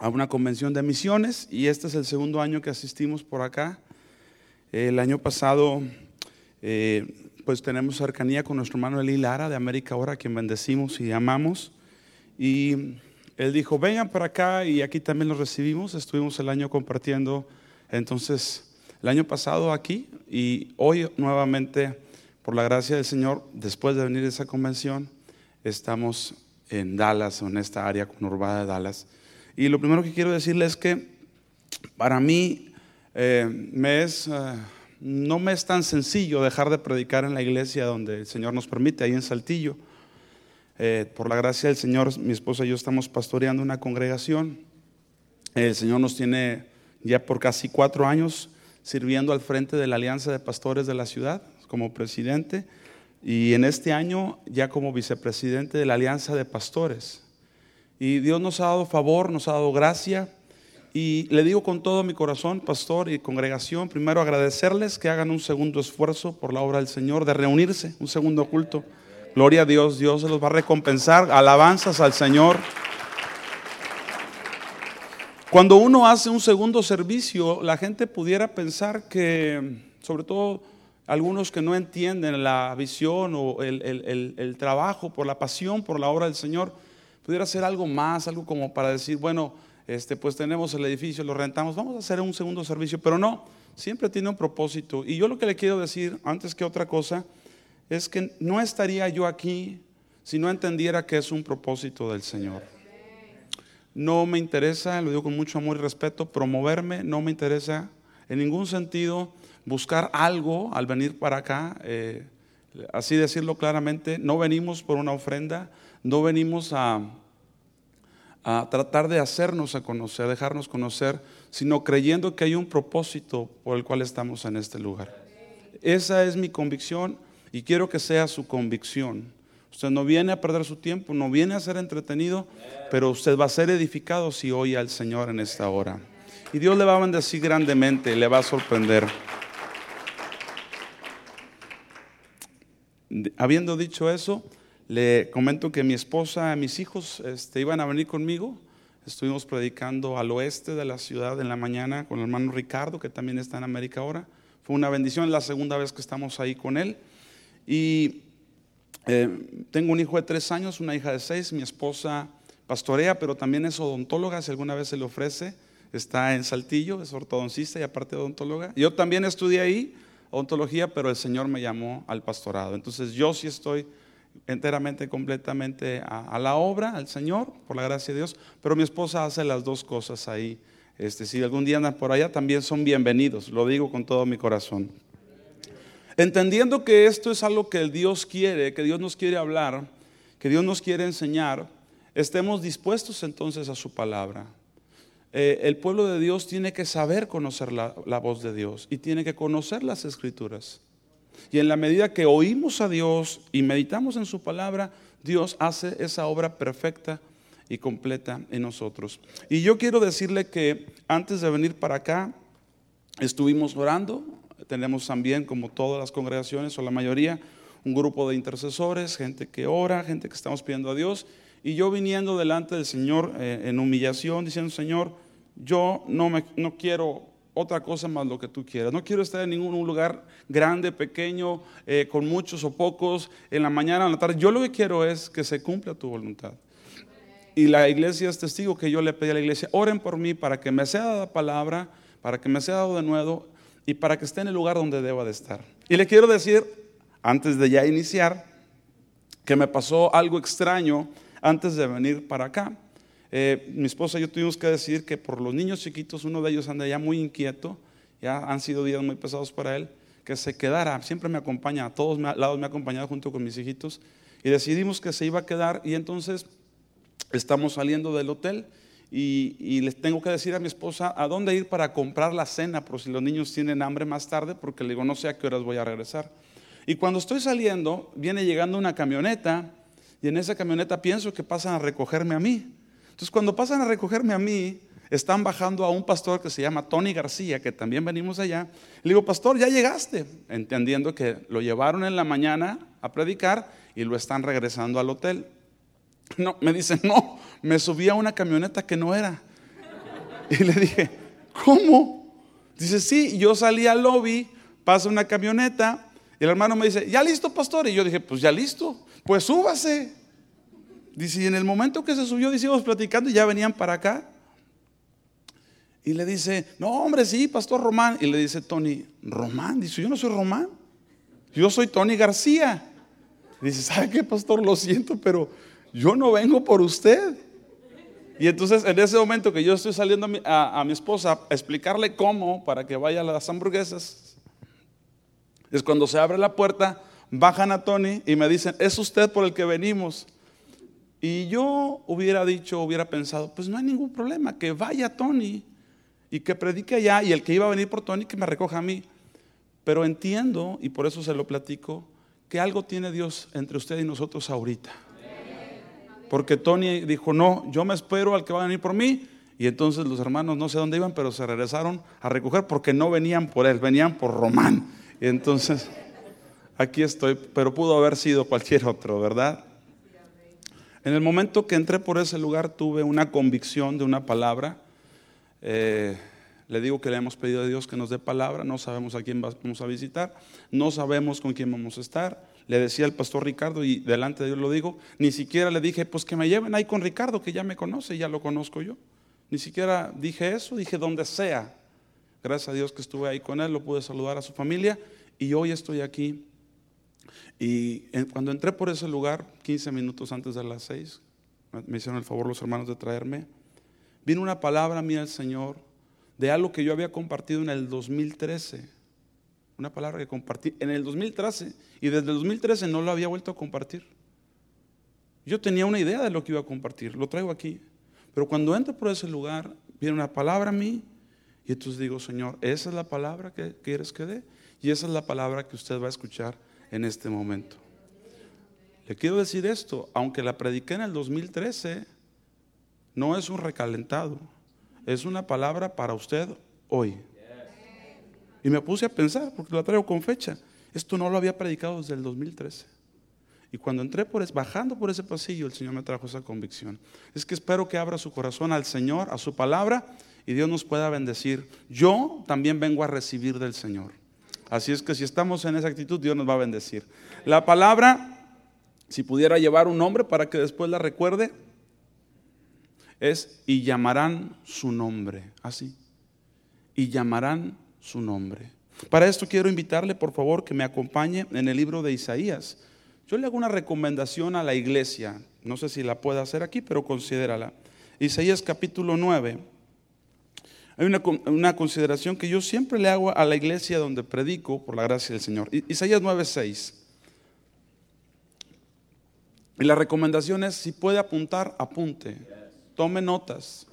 a una convención de misiones y este es el segundo año que asistimos por acá. El año pasado, eh, pues tenemos cercanía con nuestro hermano Eli Lara de América Ahora, a quien bendecimos y amamos. Y él dijo, vengan para acá y aquí también los recibimos. Estuvimos el año compartiendo, entonces, el año pasado aquí y hoy nuevamente, por la gracia del Señor, después de venir a esa convención, estamos en Dallas, en esta área conurbada de Dallas. Y lo primero que quiero decirles es que para mí eh, eh, no me es tan sencillo dejar de predicar en la iglesia donde el Señor nos permite, ahí en Saltillo. Eh, por la gracia del Señor, mi esposa y yo estamos pastoreando una congregación. El Señor nos tiene ya por casi cuatro años sirviendo al frente de la Alianza de Pastores de la ciudad como presidente y en este año ya como vicepresidente de la Alianza de Pastores. Y Dios nos ha dado favor, nos ha dado gracia. Y le digo con todo mi corazón, pastor y congregación, primero agradecerles que hagan un segundo esfuerzo por la obra del Señor, de reunirse, un segundo culto. Gloria a Dios, Dios los va a recompensar. Alabanzas al Señor. Cuando uno hace un segundo servicio, la gente pudiera pensar que, sobre todo algunos que no entienden la visión o el, trabajo por la pasión por la obra del Señor, pudiera ser algo más, algo como para decir, bueno, este, pues tenemos el edificio, lo rentamos, vamos a hacer un segundo servicio, pero no, siempre tiene un propósito. Y yo lo que le quiero decir, antes que otra cosa, es que no estaría yo aquí si no entendiera que es un propósito del Señor. No me interesa, lo digo con mucho amor y respeto, promoverme, no me interesa en ningún sentido buscar algo al venir para acá. Eh, así decirlo claramente, no venimos por una ofrenda, no venimos a, a tratar de hacernos a conocer, dejarnos conocer, sino creyendo que hay un propósito por el cual estamos en este lugar. Esa es mi convicción y quiero que sea su convicción. Usted no viene a perder su tiempo, no viene a ser entretenido, pero usted va a ser edificado si oye al Señor en esta hora. Y Dios le va a bendecir grandemente, le va a sorprender. Habiendo dicho eso, le comento que mi esposa y mis hijos este, iban a venir conmigo. Estuvimos predicando al oeste de la ciudad en la mañana con el hermano Ricardo, que también está en América ahora. Fue una bendición, la segunda vez que estamos ahí con él. Y eh, tengo un hijo de tres años, una hija de seis. Mi esposa pastorea, pero también es odontóloga, si alguna vez se le ofrece. Está en Saltillo, es ortodoncista y aparte odontóloga. Yo también estudié ahí ontología, pero el Señor me llamó al pastorado. Entonces yo sí estoy enteramente, completamente a, la obra, al Señor, por la gracia de Dios, pero mi esposa hace las dos cosas ahí. Este, si algún día andan por allá, también son bienvenidos, lo digo con todo mi corazón. Entendiendo que esto es algo que Dios quiere, que Dios nos quiere hablar, que Dios nos quiere enseñar, estemos dispuestos entonces a su palabra. Eh, el pueblo de Dios tiene que saber conocer la, voz de Dios y tiene que conocer las escrituras. Y en la medida que oímos a Dios y meditamos en su palabra, Dios hace esa obra perfecta y completa en nosotros. Y yo quiero decirle que antes de venir para acá, estuvimos orando. Tenemos también, como todas las congregaciones o la mayoría, un grupo de intercesores, gente que ora, gente que estamos pidiendo a Dios. Y yo viniendo delante del Señor eh, en humillación, diciendo, Señor, yo no, me, no quiero otra cosa más lo que tú quieras. No quiero estar en ningún lugar grande, pequeño, eh, con muchos o pocos, en la mañana, en la tarde. Yo lo que quiero es que se cumpla tu voluntad. Y la iglesia es testigo que yo le pedí a la iglesia, oren por mí para que me sea dada palabra, para que me sea dado de nuevo y para que esté en el lugar donde deba de estar. Y le quiero decir, antes de ya iniciar, que me pasó algo extraño antes de venir para acá. Eh, mi esposa y yo tuvimos que decir que por los niños chiquitos, uno de ellos anda ya muy inquieto, ya han sido días muy pesados para él, que se quedara, siempre me acompaña, a todos lados me ha acompañado junto con mis hijitos, y decidimos que se iba a quedar y entonces estamos saliendo del hotel y, y, les tengo que decir a mi esposa a dónde ir para comprar la cena, por si los niños tienen hambre más tarde, porque le digo, no sé a qué horas voy a regresar. Y cuando estoy saliendo, viene llegando una camioneta y en esa camioneta pienso que pasan a recogerme a mí. Entonces cuando pasan a recogerme a mí, están bajando a un pastor que se llama Tony García, que también venimos allá. Le digo, pastor, ya llegaste, entendiendo que lo llevaron en la mañana a predicar y lo están regresando al hotel. No, me dice, no, me subí a una camioneta que no era. Y le dije, ¿cómo? Dice, sí, yo salí al lobby, pasa una camioneta, y el hermano me dice, ¿ya listo, pastor? Y yo dije, pues ya listo, pues súbase. Dice, y en el momento que se subió, dice, platicando y ya venían para acá. Y le dice, no, hombre, sí, pastor Román. Y le dice Tony, Román, dice, yo no soy Román, yo soy Tony García. dice, ¿sabe qué, pastor? Lo siento, pero yo no vengo por usted. Y entonces en ese momento que yo estoy saliendo a mi, esposa a explicarle cómo para que vaya a las hamburguesas, es cuando se abre la puerta, bajan a Tony y me dicen, es usted por el que venimos. Y yo hubiera dicho, hubiera pensado, pues no hay ningún problema, que vaya Tony y que predique allá y el que iba a venir por Tony que me recoja a mí. Pero entiendo, y por eso se lo platico, que algo tiene Dios entre usted y nosotros ahorita. Porque Tony dijo, no, yo me espero al que va a venir por mí. Y entonces los hermanos no sé dónde iban, pero se regresaron a recoger porque no venían por él, venían por Román. Y entonces, aquí estoy, pero pudo haber sido cualquier otro, ¿verdad? En el momento que entré por ese lugar tuve una convicción de una palabra. Eh, le digo que le hemos pedido a Dios que nos dé palabra, no sabemos a quién vamos a visitar, no sabemos con quién vamos a estar le decía al pastor Ricardo, y delante de Dios lo digo, ni siquiera le dije, pues que me lleven ahí con Ricardo, que ya me conoce, ya lo conozco yo. Ni siquiera dije eso, dije donde sea. Gracias a Dios que estuve ahí con él, lo pude saludar a su familia y hoy estoy aquí. Y cuando entré por ese lugar, 15 minutos antes de las 6, me hicieron el favor los hermanos de traerme, vino una palabra mía del Señor de algo que yo había compartido en el 2013 una palabra que compartí en el 2013 y desde el 2013 no lo había vuelto a compartir. Yo tenía una idea de lo que iba a compartir, lo traigo aquí. Pero cuando entro por ese lugar, viene una palabra a mí y entonces digo, Señor, esa es la palabra que quieres que dé y esa es la palabra que usted va a escuchar en este momento. Le quiero decir esto, aunque la prediqué en el 2013, no es un recalentado, es una palabra para usted hoy. Y me puse a pensar, porque la traigo con fecha. Esto no lo había predicado desde el 2013. Y cuando entré por bajando por ese pasillo, el Señor me trajo esa convicción. Es que espero que abra su corazón al Señor, a su palabra, y Dios nos pueda bendecir. Yo también vengo a recibir del Señor. Así es que si estamos en esa actitud, Dios nos va a bendecir. La palabra, si pudiera llevar un nombre para que después la recuerde, es y llamarán su nombre. Así. Y llamarán su nombre. Para esto quiero invitarle, por favor, que me acompañe en el libro de Isaías. Yo le hago una recomendación a la iglesia, no sé si la pueda hacer aquí, pero considérala. Isaías capítulo 9. Hay una, una, consideración que yo siempre le hago a la iglesia donde predico por la gracia del Señor. Isaías 9:6. Y la recomendación es, si puede apuntar, apunte. Tome notas.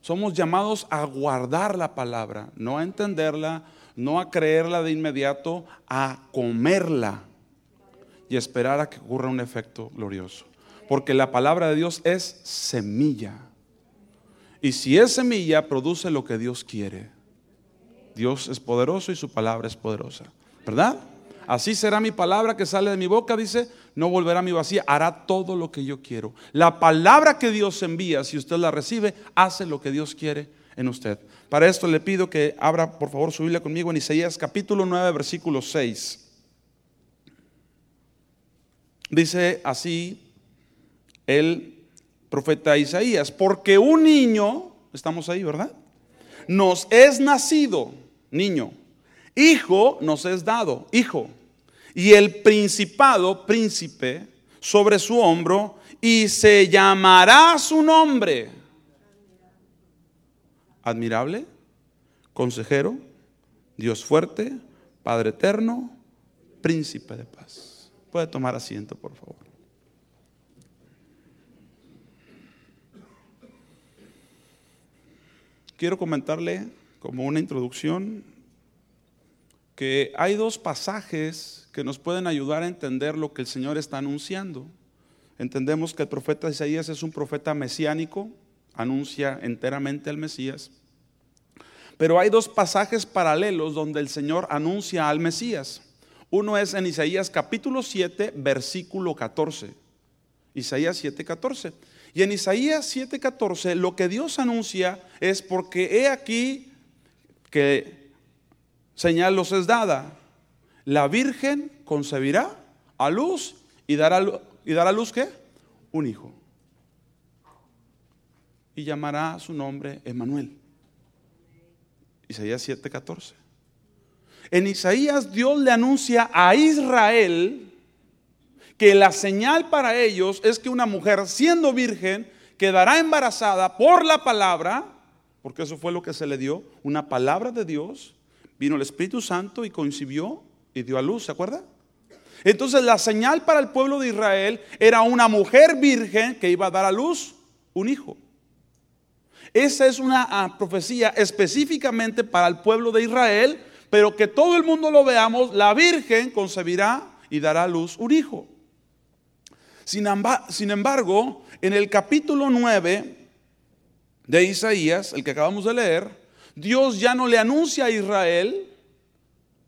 Somos llamados a guardar la palabra, no a entenderla, no a creerla de inmediato, a comerla y esperar a que ocurra un efecto glorioso. Porque la palabra de Dios es semilla. Y si es semilla, produce lo que Dios quiere. Dios es poderoso y su palabra es poderosa. ¿Verdad? Así será mi palabra que sale de mi boca, dice, no volverá a mi vacía, hará todo lo que yo quiero. La palabra que Dios envía, si usted la recibe, hace lo que Dios quiere en usted. Para esto le pido que abra por favor su Biblia conmigo en Isaías capítulo 9, versículo 6. Dice así el profeta Isaías, porque un niño, estamos ahí, ¿verdad? Nos es nacido, niño, hijo nos es dado, hijo y el principado, príncipe, sobre su hombro, y se llamará su nombre. Admirable, consejero, Dios fuerte, Padre eterno, príncipe de paz. Puede tomar asiento, por favor. Quiero comentarle como una introducción que hay dos pasajes que nos pueden ayudar a entender lo que el Señor está anunciando. Entendemos que el profeta Isaías es un profeta mesiánico, anuncia enteramente al Mesías. Pero hay dos pasajes paralelos donde el Señor anuncia al Mesías. Uno es en Isaías capítulo 7, versículo 14. Isaías 7, 14. Y en Isaías 7:14 lo que Dios anuncia es porque he aquí que señal los es dada. La Virgen concebirá a luz y dará, y dará a luz qué? Un hijo. Y llamará su nombre Emanuel. Isaías 7:14. En Isaías Dios le anuncia a Israel que la señal para ellos es que una mujer siendo virgen quedará embarazada por la palabra, porque eso fue lo que se le dio, una palabra de Dios, vino el Espíritu Santo y concibió y dio a luz, ¿se acuerda? Entonces la señal para el pueblo de Israel era una mujer virgen que iba a dar a luz un hijo. Esa es una ah, profecía específicamente para el pueblo de Israel, pero que todo el mundo lo veamos, la virgen concebirá y dará a luz un hijo. Sin embargo, en el capítulo 9 de Isaías, el que acabamos de leer, Dios ya no le anuncia a Israel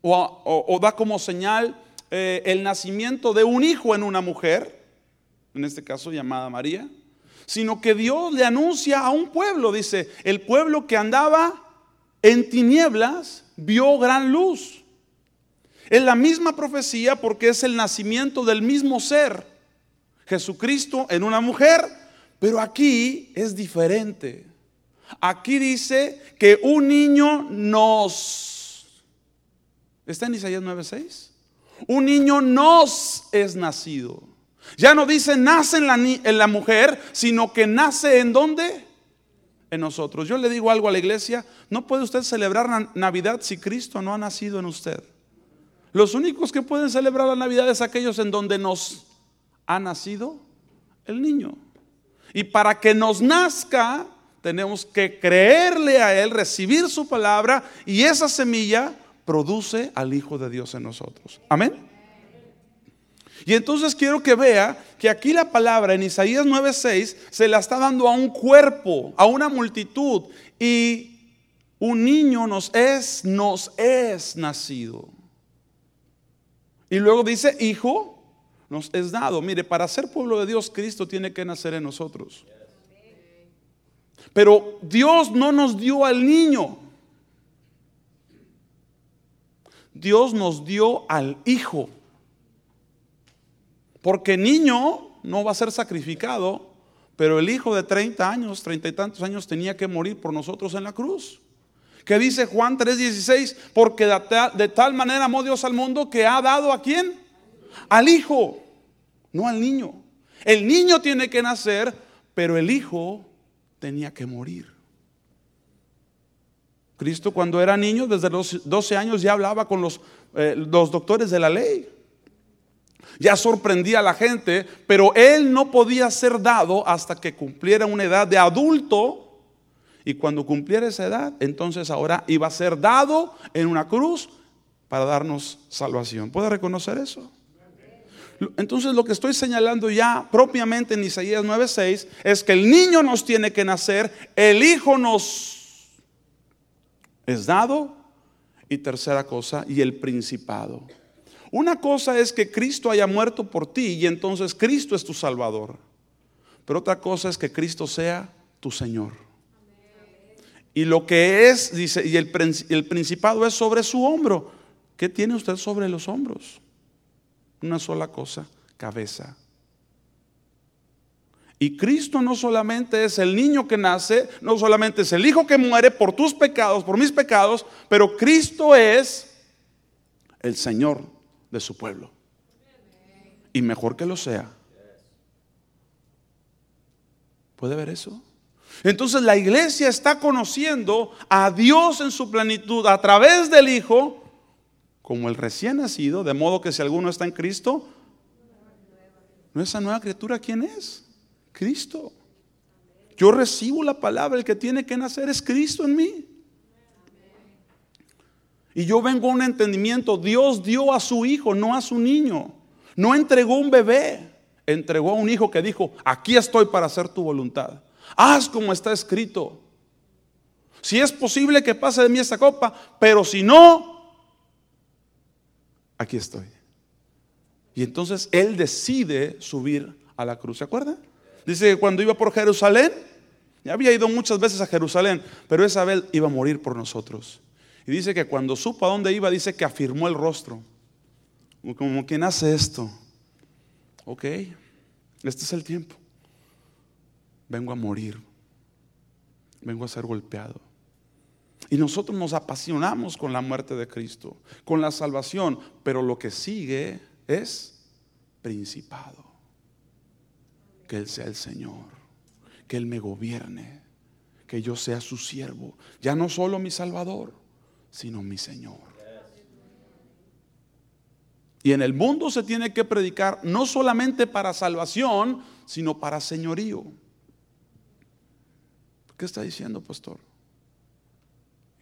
o, da como señal eh, el nacimiento de un hijo en una mujer, en este caso llamada María, sino que Dios le anuncia a un pueblo, dice, el pueblo que andaba en tinieblas vio gran luz. Es la misma profecía porque es el nacimiento del mismo ser. Jesucristo en una mujer, pero aquí es diferente. Aquí dice que un niño nos... ¿Está en Isaías 9:6? Un niño nos es nacido. Ya no dice nace en la, en la mujer, sino que nace en dónde? En nosotros. Yo le digo algo a la iglesia, no puede usted celebrar Navidad si Cristo no ha nacido en usted. Los únicos que pueden celebrar la Navidad es aquellos en donde nos ha nacido el niño. Y para que nos nazca, tenemos que creerle a Él, recibir su palabra y esa semilla produce al Hijo de Dios en nosotros. Amén. Y entonces quiero que vea que aquí la palabra en Isaías 9:6 se la está dando a un cuerpo, a una multitud y un niño nos es nos es nacido. Y luego dice, "Hijo nos es dado. Mire, para ser pueblo de Dios, Cristo tiene que nacer en nosotros. Pero Dios no nos dio al niño. Dios nos dio al hijo. Porque niño no va a ser sacrificado, pero el hijo de 30 años, 30 y tantos años tenía que morir por nosotros en la cruz. Que dice Juan 3:16, porque de tal, de tal manera amó Dios al mundo que ha dado a quién? Al hijo, no al niño. El niño tiene que nacer, pero el hijo tenía que morir. Cristo cuando era niño, desde los 12 años, ya hablaba con los, eh, los doctores de la ley. Ya sorprendía a la gente, pero él no podía ser dado hasta que cumpliera una edad de adulto. Y cuando cumpliera esa edad, entonces ahora iba a ser dado en una cruz para darnos salvación. ¿Puede reconocer eso? Entonces lo que estoy señalando ya propiamente en Isaías 9:6 es que el niño nos tiene que nacer, el hijo nos es dado y tercera cosa, y el principado. Una cosa es que Cristo haya muerto por ti y entonces Cristo es tu Salvador. Pero otra cosa es que Cristo sea tu Señor. Y lo que es, dice, y el, el principado es sobre su hombro. ¿Qué tiene usted sobre los hombros? Una sola cosa, cabeza. Y Cristo no solamente es el niño que nace, no solamente es el hijo que muere por tus pecados, por mis pecados, pero Cristo es el Señor de su pueblo. Y mejor que lo sea. ¿Puede ver eso? Entonces la iglesia está conociendo a Dios en su plenitud a través del Hijo como el recién nacido, de modo que si alguno está en Cristo, ¿no esa nueva criatura quién es? Cristo. Yo recibo la palabra, el que tiene que nacer es Cristo en mí. Y yo vengo a un entendimiento, Dios dio a su hijo, no a su niño. No entregó un bebé, entregó a un hijo que dijo, aquí estoy para hacer tu voluntad. Haz como está escrito. Si es posible que pase de mí esta copa, pero si no, aquí estoy. Y entonces Él decide subir a la cruz. ¿Se acuerdan? Dice que cuando iba por Jerusalén, ya había ido muchas veces a Jerusalén, pero esa vez iba a morir por nosotros. Y dice que cuando supo a dónde iba, dice que afirmó el rostro. Como quien hace esto. Ok, este es el tiempo. Vengo a morir. Vengo a ser golpeado. Y nosotros nos apasionamos con la muerte de Cristo, con la salvación, pero lo que sigue es principado. Que Él sea el Señor, que Él me gobierne, que yo sea su siervo, ya no solo mi Salvador, sino mi Señor. Y en el mundo se tiene que predicar no solamente para salvación, sino para señorío. ¿Qué está diciendo, pastor?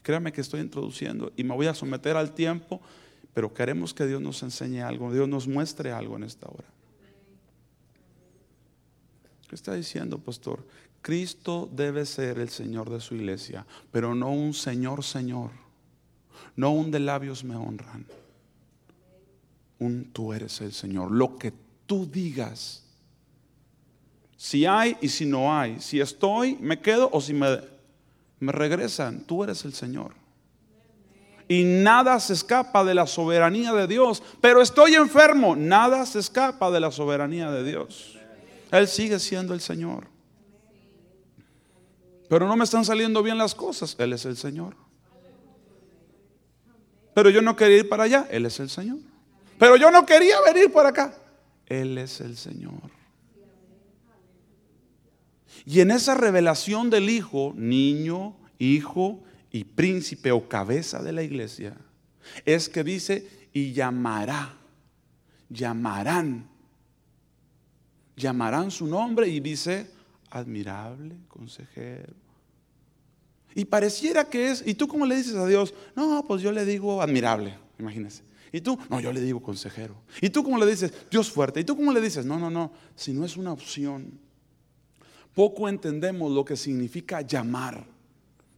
Créame que estoy introduciendo y me voy a someter al tiempo, pero queremos que Dios nos enseñe algo, Dios nos muestre algo en esta hora. ¿Qué está diciendo, pastor? Cristo debe ser el Señor de su iglesia, pero no un Señor, Señor, no un de labios me honran un tú eres el Señor. Lo que tú digas. Si hay y si no hay. Si estoy, me quedo o si me, me regresan. Tú eres el Señor. Y nada se escapa de la soberanía de Dios. Pero estoy enfermo. Nada se escapa de la soberanía de Dios. Él sigue siendo el Señor. Pero no me están saliendo bien las cosas. Él es el Señor. Pero yo no quería ir para allá. Él es el Señor. Pero yo no quería venir por acá. Él es el Señor. Y en esa revelación del Hijo, niño, hijo y príncipe o cabeza de la iglesia, es que dice, y llamará, llamarán, llamarán su nombre y dice, admirable, consejero. Y pareciera que es, ¿y tú cómo le dices a Dios? No, pues yo le digo admirable, imagínense. ¿Y tú? No, yo le digo consejero. ¿Y tú cómo le dices? Dios fuerte. ¿Y tú cómo le dices? No, no, no. Si no es una opción. Poco entendemos lo que significa llamar.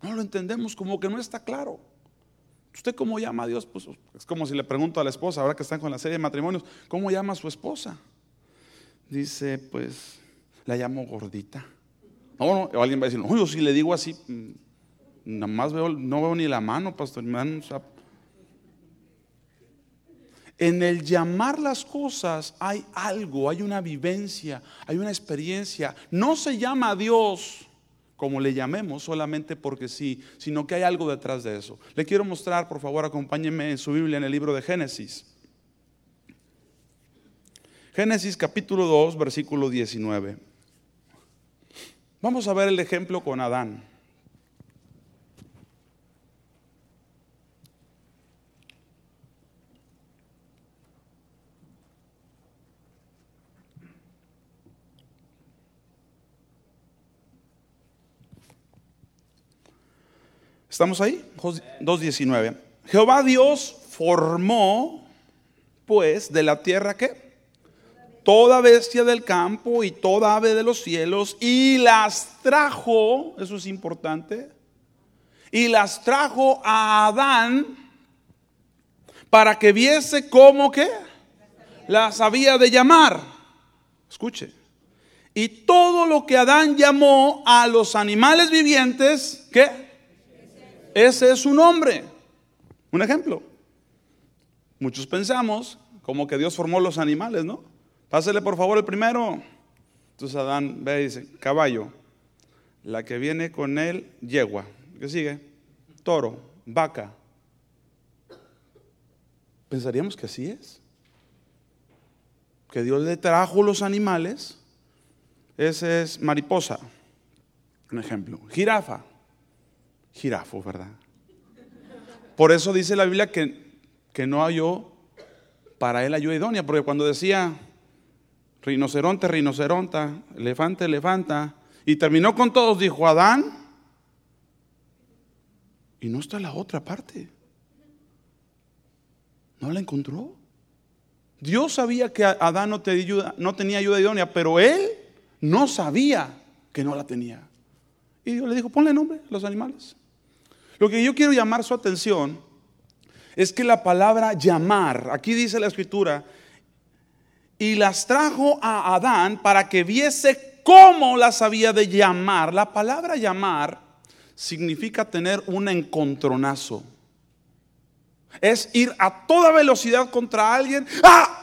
No lo entendemos como que no está claro. ¿Usted cómo llama a Dios? Pues es como si le pregunto a la esposa, ahora que están con la serie de matrimonios, ¿cómo llama a su esposa? Dice, pues, la llamo gordita. No, no, alguien va a decir, no, si le digo así, mm, nada más veo, no veo ni la mano, pastor, me en el llamar las cosas hay algo, hay una vivencia, hay una experiencia. No se llama a Dios como le llamemos solamente porque sí, sino que hay algo detrás de eso. Le quiero mostrar, por favor, acompáñenme en su Biblia en el libro de Génesis. Génesis capítulo 2, versículo 19. Vamos a ver el ejemplo con Adán. ¿Estamos ahí? 2.19. Jehová Dios formó, pues, de la tierra que toda bestia del campo y toda ave de los cielos y las trajo, eso es importante, y las trajo a Adán para que viese cómo que las había de llamar. Escuche. Y todo lo que Adán llamó a los animales vivientes, ¿qué? Ese es su nombre. Un ejemplo. Muchos pensamos como que Dios formó los animales, ¿no? Pásele por favor el primero. Entonces Adán ve y dice, caballo. La que viene con él, yegua. ¿Qué sigue? Toro, vaca. Pensaríamos que así es. Que Dios le trajo los animales. Ese es mariposa. Un ejemplo. Jirafa jirafo, ¿verdad? Por eso dice la Biblia que, que no halló para él ayuda idónea, porque cuando decía rinoceronte, rinoceronta, elefante, elefanta, y terminó con todos, dijo Adán, y no está la otra parte. No la encontró. Dios sabía que Adán no, no tenía ayuda idónea, pero él no sabía que no la tenía. Y Dios le dijo, ponle nombre a los animales. Lo que yo quiero llamar su atención es que la palabra llamar, aquí dice la escritura, y las trajo a Adán para que viese cómo las había de llamar. La palabra llamar significa tener un encontronazo. Es ir a toda velocidad contra alguien. ¡Ah!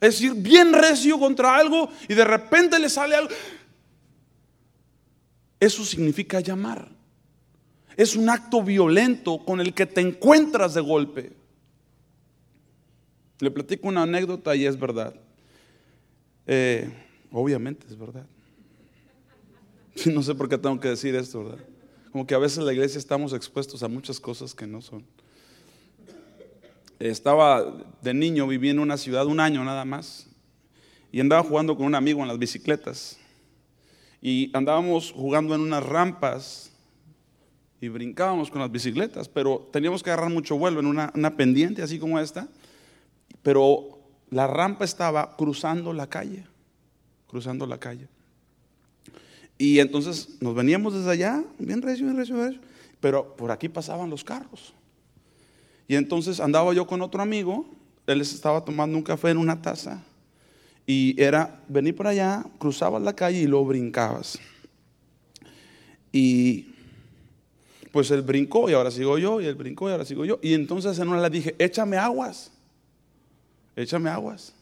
Es ir bien recio contra algo y de repente le sale algo. Eso significa llamar. Es un acto violento con el que te encuentras de golpe. Le platico una anécdota y es verdad. Eh, obviamente es verdad. No sé por qué tengo que decir esto, ¿verdad? Como que a veces en la iglesia estamos expuestos a muchas cosas que no son. Estaba de niño, viví en una ciudad un año nada más y andaba jugando con un amigo en las bicicletas. Y andábamos jugando en unas rampas y brincábamos con las bicicletas, pero teníamos que agarrar mucho vuelo en una, una pendiente así como esta, pero la rampa estaba cruzando la calle, cruzando la calle. Y entonces nos veníamos desde allá, bien recio, bien recio, bien recio, pero por aquí pasaban los carros. Y entonces andaba yo con otro amigo, él estaba tomando un café en una taza, y era venir por allá, cruzabas la calle y lo brincabas. Y pues él brincó y ahora sigo yo, y él brincó y ahora sigo yo. Y entonces en una le dije, échame aguas, échame aguas.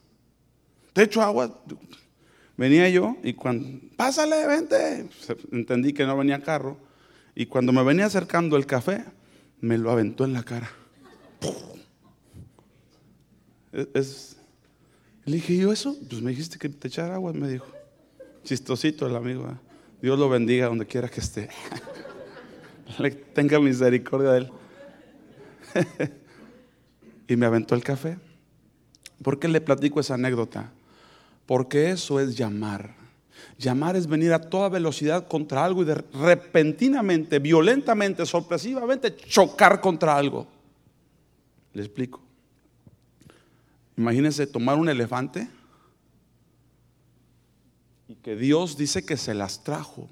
Te echo aguas. Venía yo y cuando, pásale, vente. Entendí que no venía carro. Y cuando me venía acercando el café, me lo aventó en la cara. Es, le dije, ¿yo eso? Pues me dijiste que te echara agua, me dijo. Chistosito el amigo. Dios lo bendiga donde quiera que esté. Tenga misericordia de él. y me aventó el café. ¿Por qué le platico esa anécdota? Porque eso es llamar. Llamar es venir a toda velocidad contra algo y de repentinamente, violentamente, sorpresivamente chocar contra algo. Le explico. Imagínense tomar un elefante y que Dios dice que se las trajo.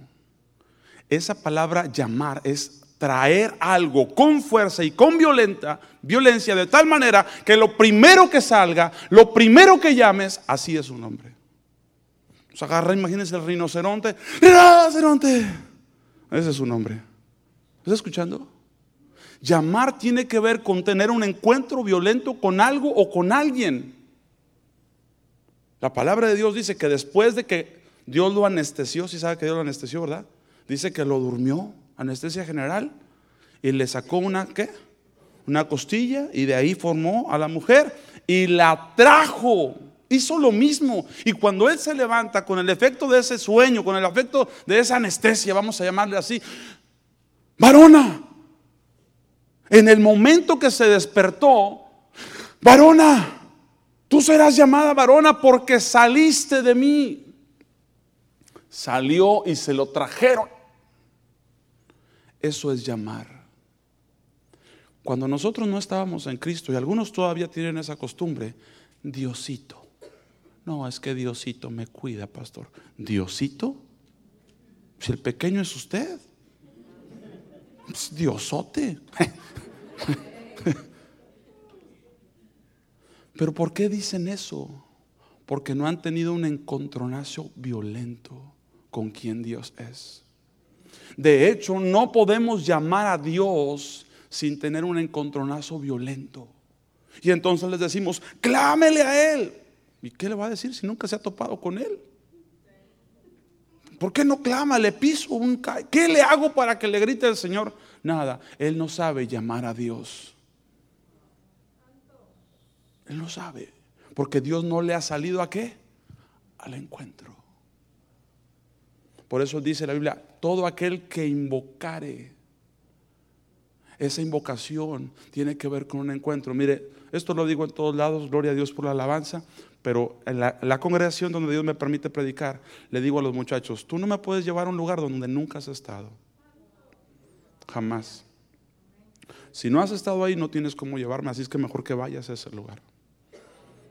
Esa palabra llamar es traer algo con fuerza y con violenta, violencia de tal manera que lo primero que salga, lo primero que llames, así es su nombre. Se agarra, imagínense el rinoceronte, rinoceronte. Ese es su nombre. ¿Estás escuchando? Llamar tiene que ver con tener un encuentro violento con algo o con alguien. La palabra de Dios dice que después de que Dios lo anestesió, si sabe que Dios lo anestesió, ¿verdad? Dice que lo durmió anestesia general, y le sacó una, ¿qué? Una costilla y de ahí formó a la mujer y la trajo. Hizo lo mismo. Y cuando él se levanta con el efecto de ese sueño, con el efecto de esa anestesia, vamos a llamarle así, varona. En el momento que se despertó, varona, tú serás llamada varona porque saliste de mí. Salió y se lo trajeron. Eso es llamar. Cuando nosotros no estábamos en Cristo, y algunos todavía tienen esa costumbre, Diosito. No, es que Diosito me cuida, pastor. ¿Diosito? Si el pequeño es usted. Pues, Diosote. Pero ¿por qué dicen eso? Porque no han tenido un encontronazo violento con quien Dios es. De hecho, no podemos llamar a Dios sin tener un encontronazo violento. Y entonces les decimos, clámele a Él. ¿Y qué le va a decir si nunca se ha topado con Él? ¿Por qué no clama? Le piso un... ¿Qué le hago para que le grite al Señor? Nada, Él no sabe llamar a Dios. Él no sabe. Porque Dios no le ha salido a qué? Al encuentro. Por eso dice la Biblia, todo aquel que invocare, esa invocación tiene que ver con un encuentro. Mire, esto lo digo en todos lados, gloria a Dios por la alabanza, pero en la, congregación donde Dios me permite predicar, le digo a los muchachos, tú no me puedes llevar a un lugar donde nunca has estado. Jamás. Si no has estado ahí, no tienes cómo llevarme, así es que mejor que vayas a ese lugar.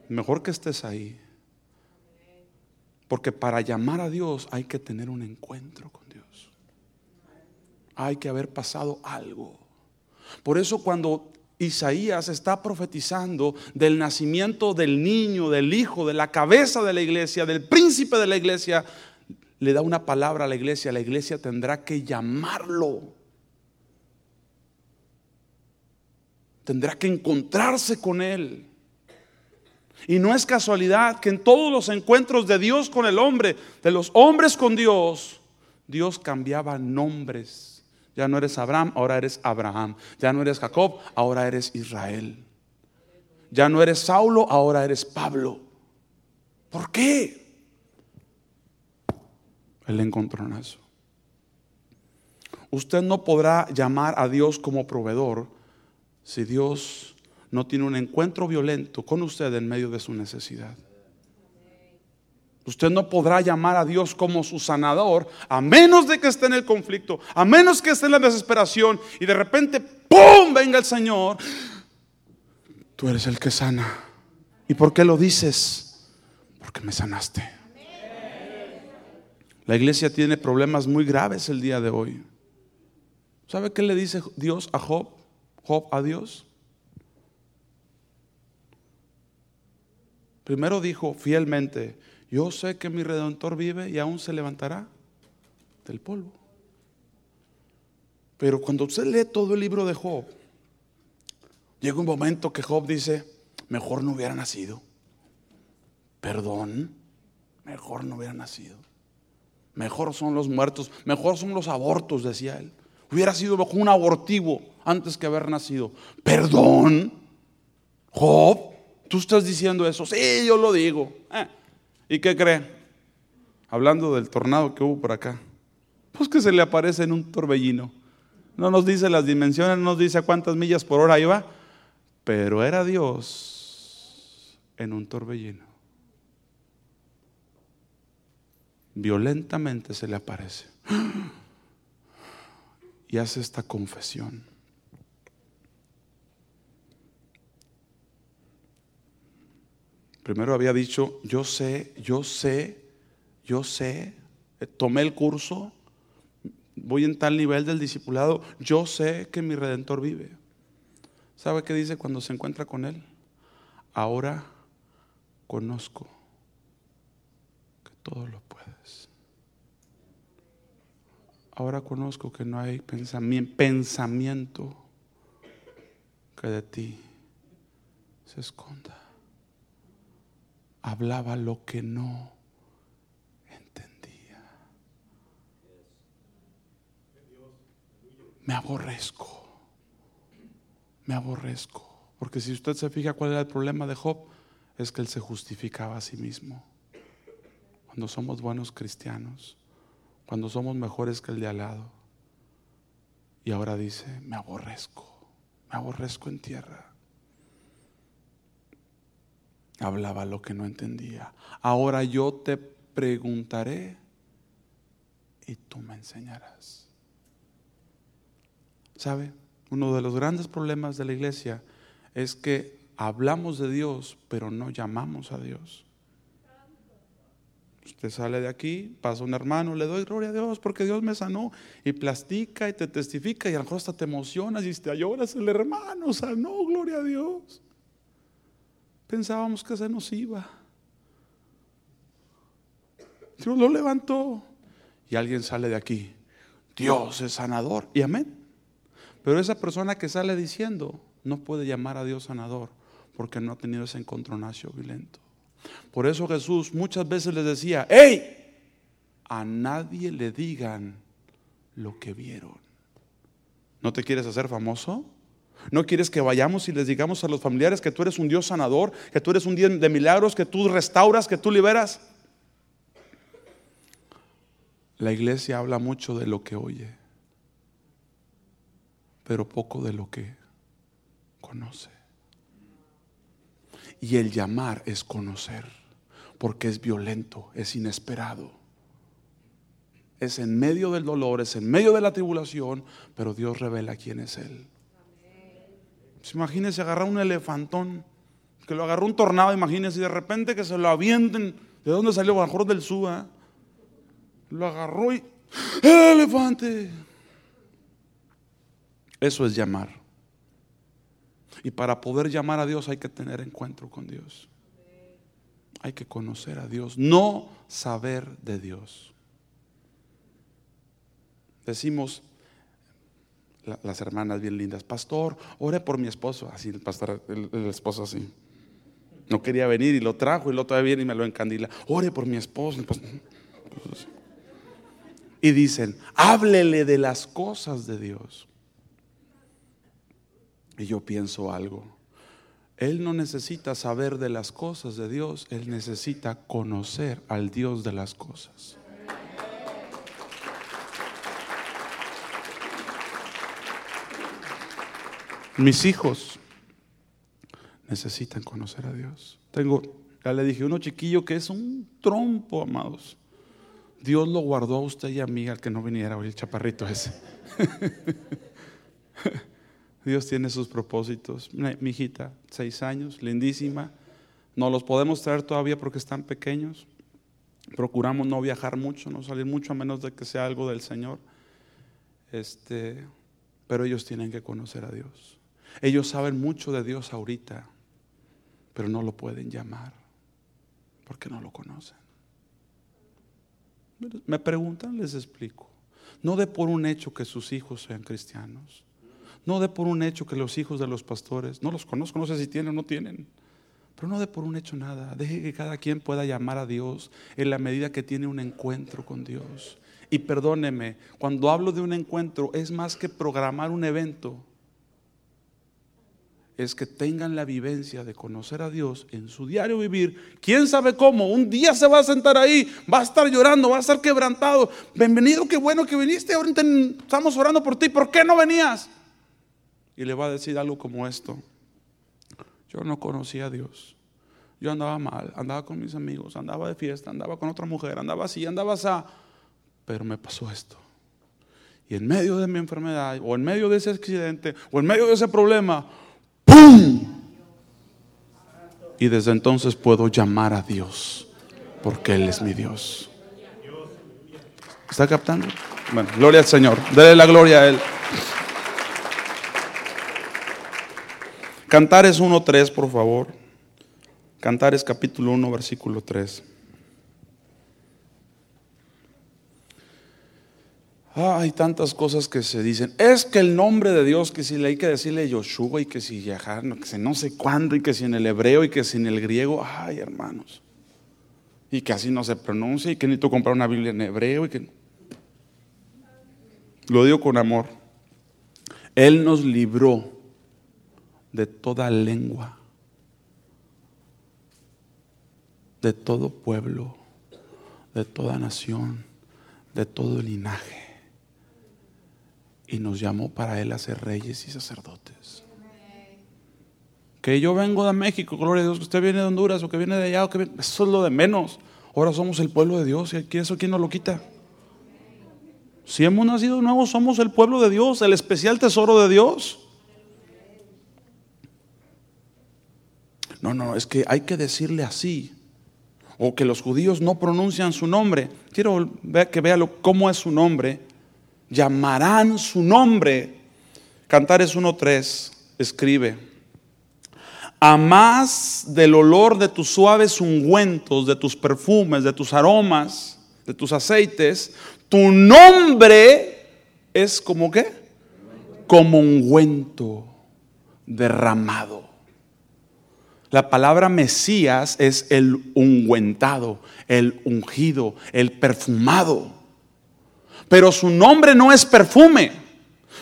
Mejor que estés ahí. Porque para llamar a Dios hay que tener un encuentro con Dios. Hay que haber pasado algo. Por eso cuando Isaías está profetizando del nacimiento del niño, del hijo, de la cabeza de la iglesia, del príncipe de la iglesia. Le da una palabra a la iglesia, la iglesia tendrá que llamarlo. Tendrá que encontrarse con él. Y no es casualidad que en todos los encuentros de Dios con el hombre, de los hombres con Dios, Dios cambiaba nombres. Ya no eres Abraham, ahora eres Abraham. Ya no eres Jacob, ahora eres Israel. Ya no eres Saulo, ahora eres Pablo. ¿Por qué? Él encontró en eso. Usted no podrá llamar a Dios como proveedor si Dios no tiene un encuentro violento con usted en medio de su necesidad. Usted no podrá llamar a Dios como su sanador a menos de que esté en el conflicto, a menos que esté en la desesperación y de repente, ¡pum!, venga el Señor. Tú eres el que sana. ¿Y por qué lo dices? Porque me sanaste. La iglesia tiene problemas muy graves el día de hoy. ¿Sabe qué le dice Dios a Job? Job a Dios. Primero dijo fielmente, yo sé que mi redentor vive y aún se levantará del polvo. Pero cuando usted lee todo el libro de Job, llega un momento que Job dice, mejor no hubiera nacido. Perdón, mejor no hubiera nacido. Mejor son los muertos, mejor son los abortos, decía él. Hubiera sido un abortivo antes que haber nacido. Perdón, Job, tú estás diciendo eso. Sí, yo lo digo. Eh, ¿Y qué cree? Hablando del tornado que hubo por acá. Pues que se le aparece en un torbellino. No nos dice las dimensiones, no nos dice a cuántas millas por hora iba, pero era Dios en un torbellino. Violentamente se le aparece. Y hace esta confesión. Primero había dicho, yo sé, yo sé, yo sé, tomé el curso, voy en tal nivel del discipulado, yo sé que mi redentor vive. ¿Sabe qué dice cuando se encuentra con él? Ahora conozco que todo lo puedes. Ahora conozco que no hay pensamiento que de ti se esconda hablaba lo que no entendía. Me aborrezco. Me aborrezco. Porque si usted se fija cuál era el problema de Job, es que él se justificaba a sí mismo. Cuando somos buenos cristianos, cuando somos mejores que el de al lado. Y ahora dice, me aborrezco, me aborrezco en tierra hablaba lo que no entendía. Ahora yo te preguntaré y tú me enseñarás. ¿Sabe? Uno de los grandes problemas de la iglesia es que hablamos de Dios, pero no llamamos a Dios. Usted sale de aquí, pasa un hermano, le doy gloria a Dios porque Dios me sanó y plastica y te testifica y a lo mejor hasta te emocionas y te lloras, el hermano sanó, gloria a Dios pensábamos que se nos iba. Dios lo levantó. Y alguien sale de aquí. Dios es sanador. Y amén. Pero esa persona que sale diciendo no puede llamar a Dios sanador porque no ha tenido ese encontronacio violento. Por eso Jesús muchas veces les decía, ¡Ey! A nadie le digan lo que vieron. ¿No te quieres hacer famoso? ¿No quieres que vayamos y les digamos a los familiares que tú eres un Dios sanador, que tú eres un Dios de milagros, que tú restauras, que tú liberas? La iglesia habla mucho de lo que oye, pero poco de lo que conoce. Y el llamar es conocer, porque es violento, es inesperado. Es en medio del dolor, es en medio de la tribulación, pero Dios revela quién es Él. Pues imagínese agarrar un elefantón, que lo agarró un tornado, imagínese, y de repente que se lo avienten. ¿De dónde salió? A lo del sur. Lo agarró y. ¡El elefante! Eso es llamar. Y para poder llamar a Dios hay que tener encuentro con Dios. Hay que conocer a Dios, no saber de Dios. Decimos, las hermanas bien lindas, pastor, ore por mi esposo. Así el pastor, el, esposo así. No quería venir y lo trajo y lo todavía viene y me lo encandila. Ore por mi esposo. Y dicen, háblele de las cosas de Dios. Y yo pienso algo. Él no necesita saber de las cosas de Dios, él necesita conocer al Dios de las cosas. Mis hijos necesitan conocer a Dios. Tengo, ya le dije, uno chiquillo que es un trompo, amados. Dios lo guardó a usted y a mí, al que no viniera hoy el chaparrito ese. Dios tiene sus propósitos. Mi hijita, seis años, lindísima. No los podemos traer todavía porque están pequeños. Procuramos no viajar mucho, no salir mucho a menos de que sea algo del Señor. Este, pero ellos tienen que conocer a Dios. Ellos saben mucho de Dios ahorita, pero no lo pueden llamar porque no lo conocen. Me preguntan, les explico. No de por un hecho que sus hijos sean cristianos. No de por un hecho que los hijos de los pastores, no los conozco, no sé si tienen o no tienen, pero no de por un hecho nada. Deje que cada quien pueda llamar a Dios en la medida que tiene un encuentro con Dios. Y perdóneme, cuando hablo de un encuentro es más que programar un evento es que tengan la vivencia de conocer a Dios en su diario vivir. ¿Quién sabe cómo? Un día se va a sentar ahí, va a estar llorando, va a estar quebrantado. Bienvenido, qué bueno que viniste. Ahorita estamos orando por ti. ¿Por qué no venías? Y le va a decir algo como esto. Yo no conocía a Dios. Yo andaba mal, andaba con mis amigos, andaba de fiesta, andaba con otra mujer, andaba así, andaba así. Pero me pasó esto. Y en medio de mi enfermedad, o en medio de ese accidente, o en medio de ese problema, y desde entonces puedo llamar a Dios, porque Él es mi Dios. ¿Está captando? Bueno, gloria al Señor. Dele la gloria a Él. Cantares 1.3, por favor. Cantares capítulo 1, versículo 3. Hay tantas cosas que se dicen. Es que el nombre de Dios, que si le hay que decirle Yoshua y que si Yahar, que si no sé cuándo y que si en el hebreo y que si en el griego, ay hermanos. Y que así no se pronuncia y que necesito comprar una Biblia en hebreo y que... Lo digo con amor. Él nos libró de toda lengua, de todo pueblo, de toda nación, de todo linaje y nos llamó para Él a ser reyes y sacerdotes. Que yo vengo de México, gloria a Dios, que usted viene de Honduras o que viene de allá, o que eso es lo de menos. Ahora somos el pueblo de Dios y eso quién nos lo quita. Si hemos nacido nuevos, somos el pueblo de Dios, el especial tesoro de Dios. No, no, es que hay que decirle así. O que los judíos no pronuncian su nombre. Quiero que vea cómo es su nombre llamarán su nombre. Cantares 1.3 escribe, a más del olor de tus suaves ungüentos, de tus perfumes, de tus aromas, de tus aceites, tu nombre es como qué? Como ungüento derramado. La palabra Mesías es el ungüentado, el ungido, el perfumado. Pero su nombre no es perfume.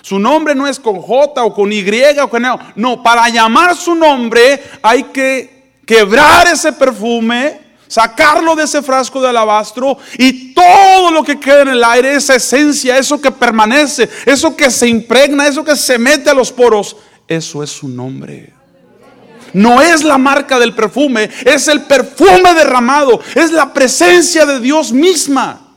Su nombre no es con J o con Y o con no. No, para llamar su nombre hay que quebrar ese perfume, sacarlo de ese frasco de alabastro y todo lo que queda en el aire, esa esencia, eso que permanece, eso que se impregna, eso que se mete a los poros, eso es su nombre. No es la marca del perfume, es el perfume derramado, es la presencia de Dios misma.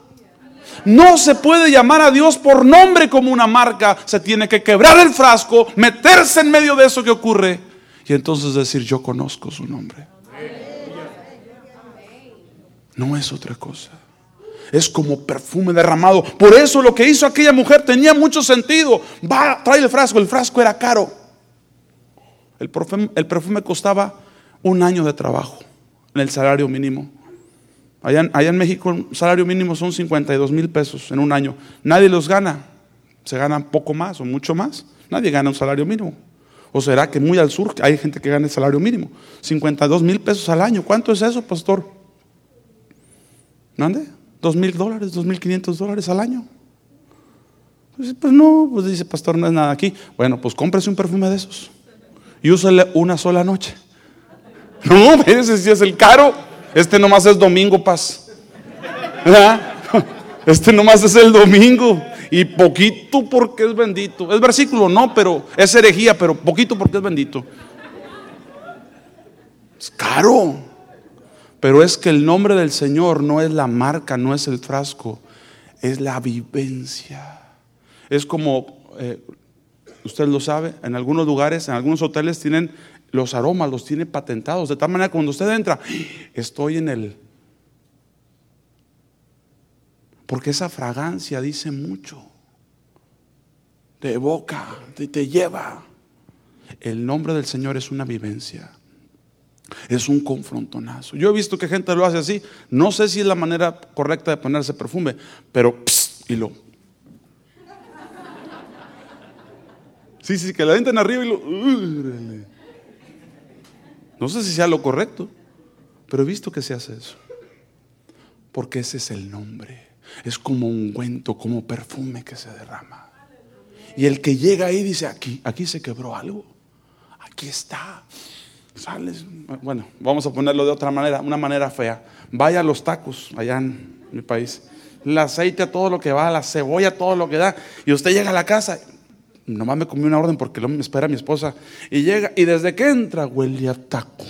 No se puede llamar a Dios por nombre como una marca. Se tiene que quebrar el frasco, meterse en medio de eso que ocurre y entonces decir, yo conozco su nombre. No es otra cosa. Es como perfume derramado. Por eso lo que hizo aquella mujer tenía mucho sentido. Va, trae el frasco. El frasco era caro. El perfume, el perfume costaba un año de trabajo en el salario mínimo. Allá, en- México el salario mínimo son 52 mil pesos en un año. Nadie los gana. Se ganan poco más o mucho más. Nadie gana un salario mínimo. ¿O será que muy al sur hay gente que gana el salario mínimo? 52 mil pesos al año. ¿Cuánto es eso, pastor? ¿Mande? ¿Dos mil dólares? ¿Dos mil quinientos dólares al año? Pues, pues no, pues dice pastor, no es nada aquí. Bueno, pues cómprese un perfume de esos y úsale una sola noche. No, ese sí es el caro. Este nomás es domingo, paz. ¿Verdad? Este nomás es el domingo. Y poquito porque es bendito. Es versículo, no, pero es herejía, pero poquito porque es bendito. Es caro. Pero es que el nombre del Señor no es la marca, no es el frasco, es la vivencia. Es como, eh, usted lo sabe, en algunos lugares, en algunos hoteles tienen los aromas, los tiene patentados. De tal manera cuando usted entra, estoy en el... Porque esa fragancia dice mucho. Te evoca, te, te lleva. El nombre del Señor es una vivencia. Es un confrontonazo. Yo he visto que gente lo hace así. No sé si es la manera correcta de ponerse perfume, pero y lo. Sí, sí, que la avientan arriba y lo. No sé si sea lo correcto, pero he visto que se hace eso. Porque ese es el nombre. Es como un ungüento, como perfume que se derrama. Y el que llega ahí dice: aquí, aquí se quebró algo. Aquí está. Sales. Bueno, vamos a ponerlo de otra manera, una manera fea. Vaya a los tacos allá en mi país. El aceite a todo lo que va, la cebolla a todo lo que da. Y usted llega a la casa. Nomás me comí una orden porque lo me espera mi esposa. Y llega, y desde que entra huele a taco.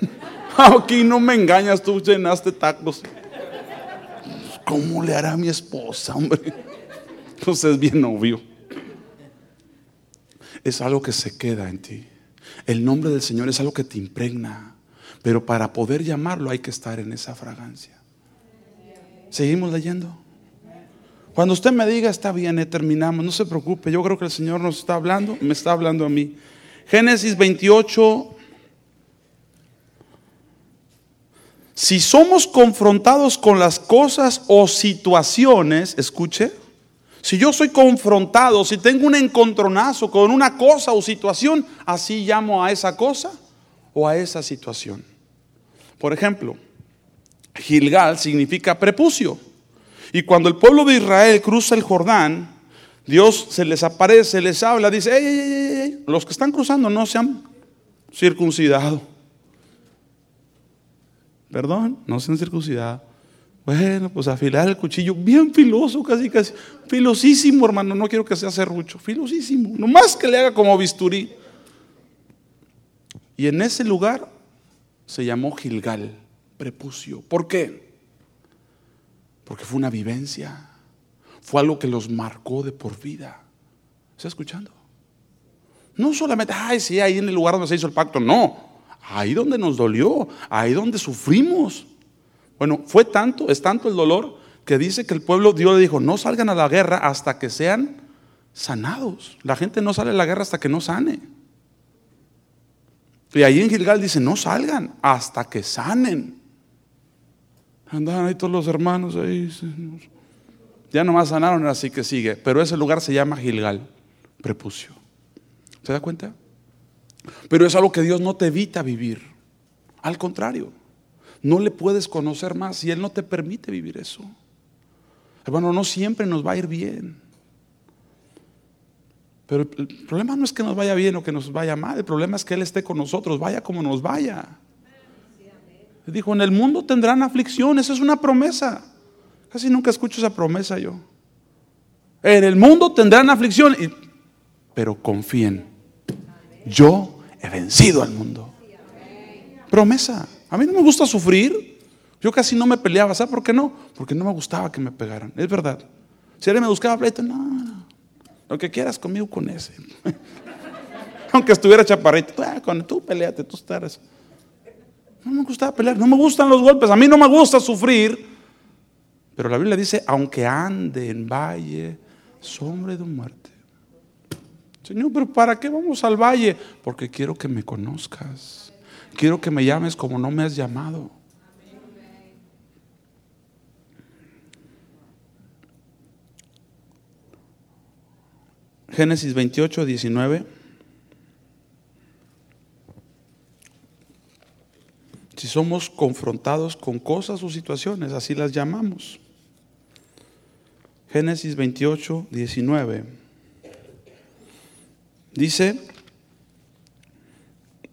Aquí no me engañas, tú llenaste tacos. ¿Cómo le hará a mi esposa, hombre? Entonces es bien obvio. Es algo que se queda en ti. El nombre del Señor es algo que te impregna. Pero para poder llamarlo hay que estar en esa fragancia. Seguimos leyendo. Cuando usted me diga, está bien, eh, terminamos, no se preocupe, yo creo que el Señor nos está hablando, me está hablando a mí. Génesis 28. Si somos confrontados con las cosas o situaciones, escuche, si yo soy confrontado, si tengo un encontronazo con una cosa o situación, así llamo a esa cosa o a esa situación. Por ejemplo, Gilgal significa prepucio. Y cuando el pueblo de Israel cruza el Jordán, Dios se les aparece, les habla, dice, "Ey, ey, ey, los que están cruzando no se han circuncidado. Perdón, no se han circuncidado. Bueno, pues afilar el cuchillo, bien filoso, casi, casi, filosísimo, hermano, no quiero que sea serrucho, filosísimo, nomás que le haga como bisturí. Y en ese lugar se llamó Gilgal, prepucio. ¿Por qué? Porque fue una vivencia, fue algo que los marcó de por vida. ¿Está escuchando? No solamente, ay, sí, ahí en el lugar donde se hizo el pacto, no, ahí donde nos dolió, ahí donde sufrimos. Bueno, fue tanto, es tanto el dolor que dice que el pueblo, Dios le dijo, no salgan a la guerra hasta que sean sanados. La gente no sale a la guerra hasta que no sane. Y ahí en Gilgal dice, no salgan hasta que sanen. Andaban ahí todos los hermanos ahí. Ya nomás sanaron, así que sigue. Pero ese lugar se llama Gilgal, prepucio. ¿Se da cuenta? Pero es algo que Dios no te evita vivir. Al contrario, no le puedes conocer más y Él no te permite vivir eso. Hermano, no siempre nos va a ir bien. Pero el problema no es que nos vaya bien o que nos vaya mal, el problema es que Él esté con nosotros, vaya como nos vaya. Dijo, en el mundo tendrán aflicción, esa es una promesa. Casi nunca escucho esa promesa yo. En el mundo tendrán aflicción, pero confíen, yo he vencido al mundo. Promesa. A mí no me gusta sufrir. Yo casi no me peleaba, ¿sabe por qué no? Porque no me gustaba que me pegaran, es verdad. Si alguien me buscaba pleito, no, no. Lo que quieras conmigo con ese. Aunque estuviera chaparrito, ah, con tú peleate, tú estás. No me gustaba pelear, no me gustan los golpes, a mí no me gusta sufrir. Pero la Biblia dice, aunque ande en valle, sombra de muerte, Señor, pero ¿para qué vamos al valle? Porque quiero que me conozcas. Quiero que me llames como no me has llamado. Génesis 28, 19. Si somos confrontados con cosas o situaciones, así las llamamos. Génesis 28, 19. Dice,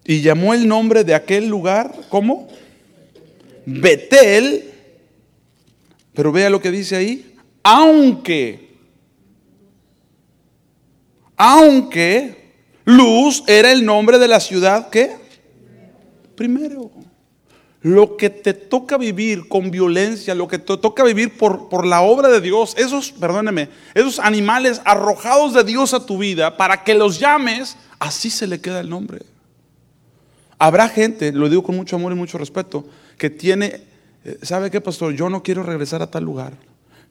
y llamó el nombre de aquel lugar, ¿cómo? Betel, pero vea lo que dice ahí, aunque, aunque Luz era el nombre de la ciudad ¿qué? primero. Lo que te toca vivir con violencia, lo que te toca vivir por, por la obra de Dios, esos, perdóneme, esos animales arrojados de Dios a tu vida, para que los llames, así se le queda el nombre. Habrá gente, lo digo con mucho amor y mucho respeto, que tiene, eh, ¿sabe qué, pastor? Yo no quiero regresar a tal lugar.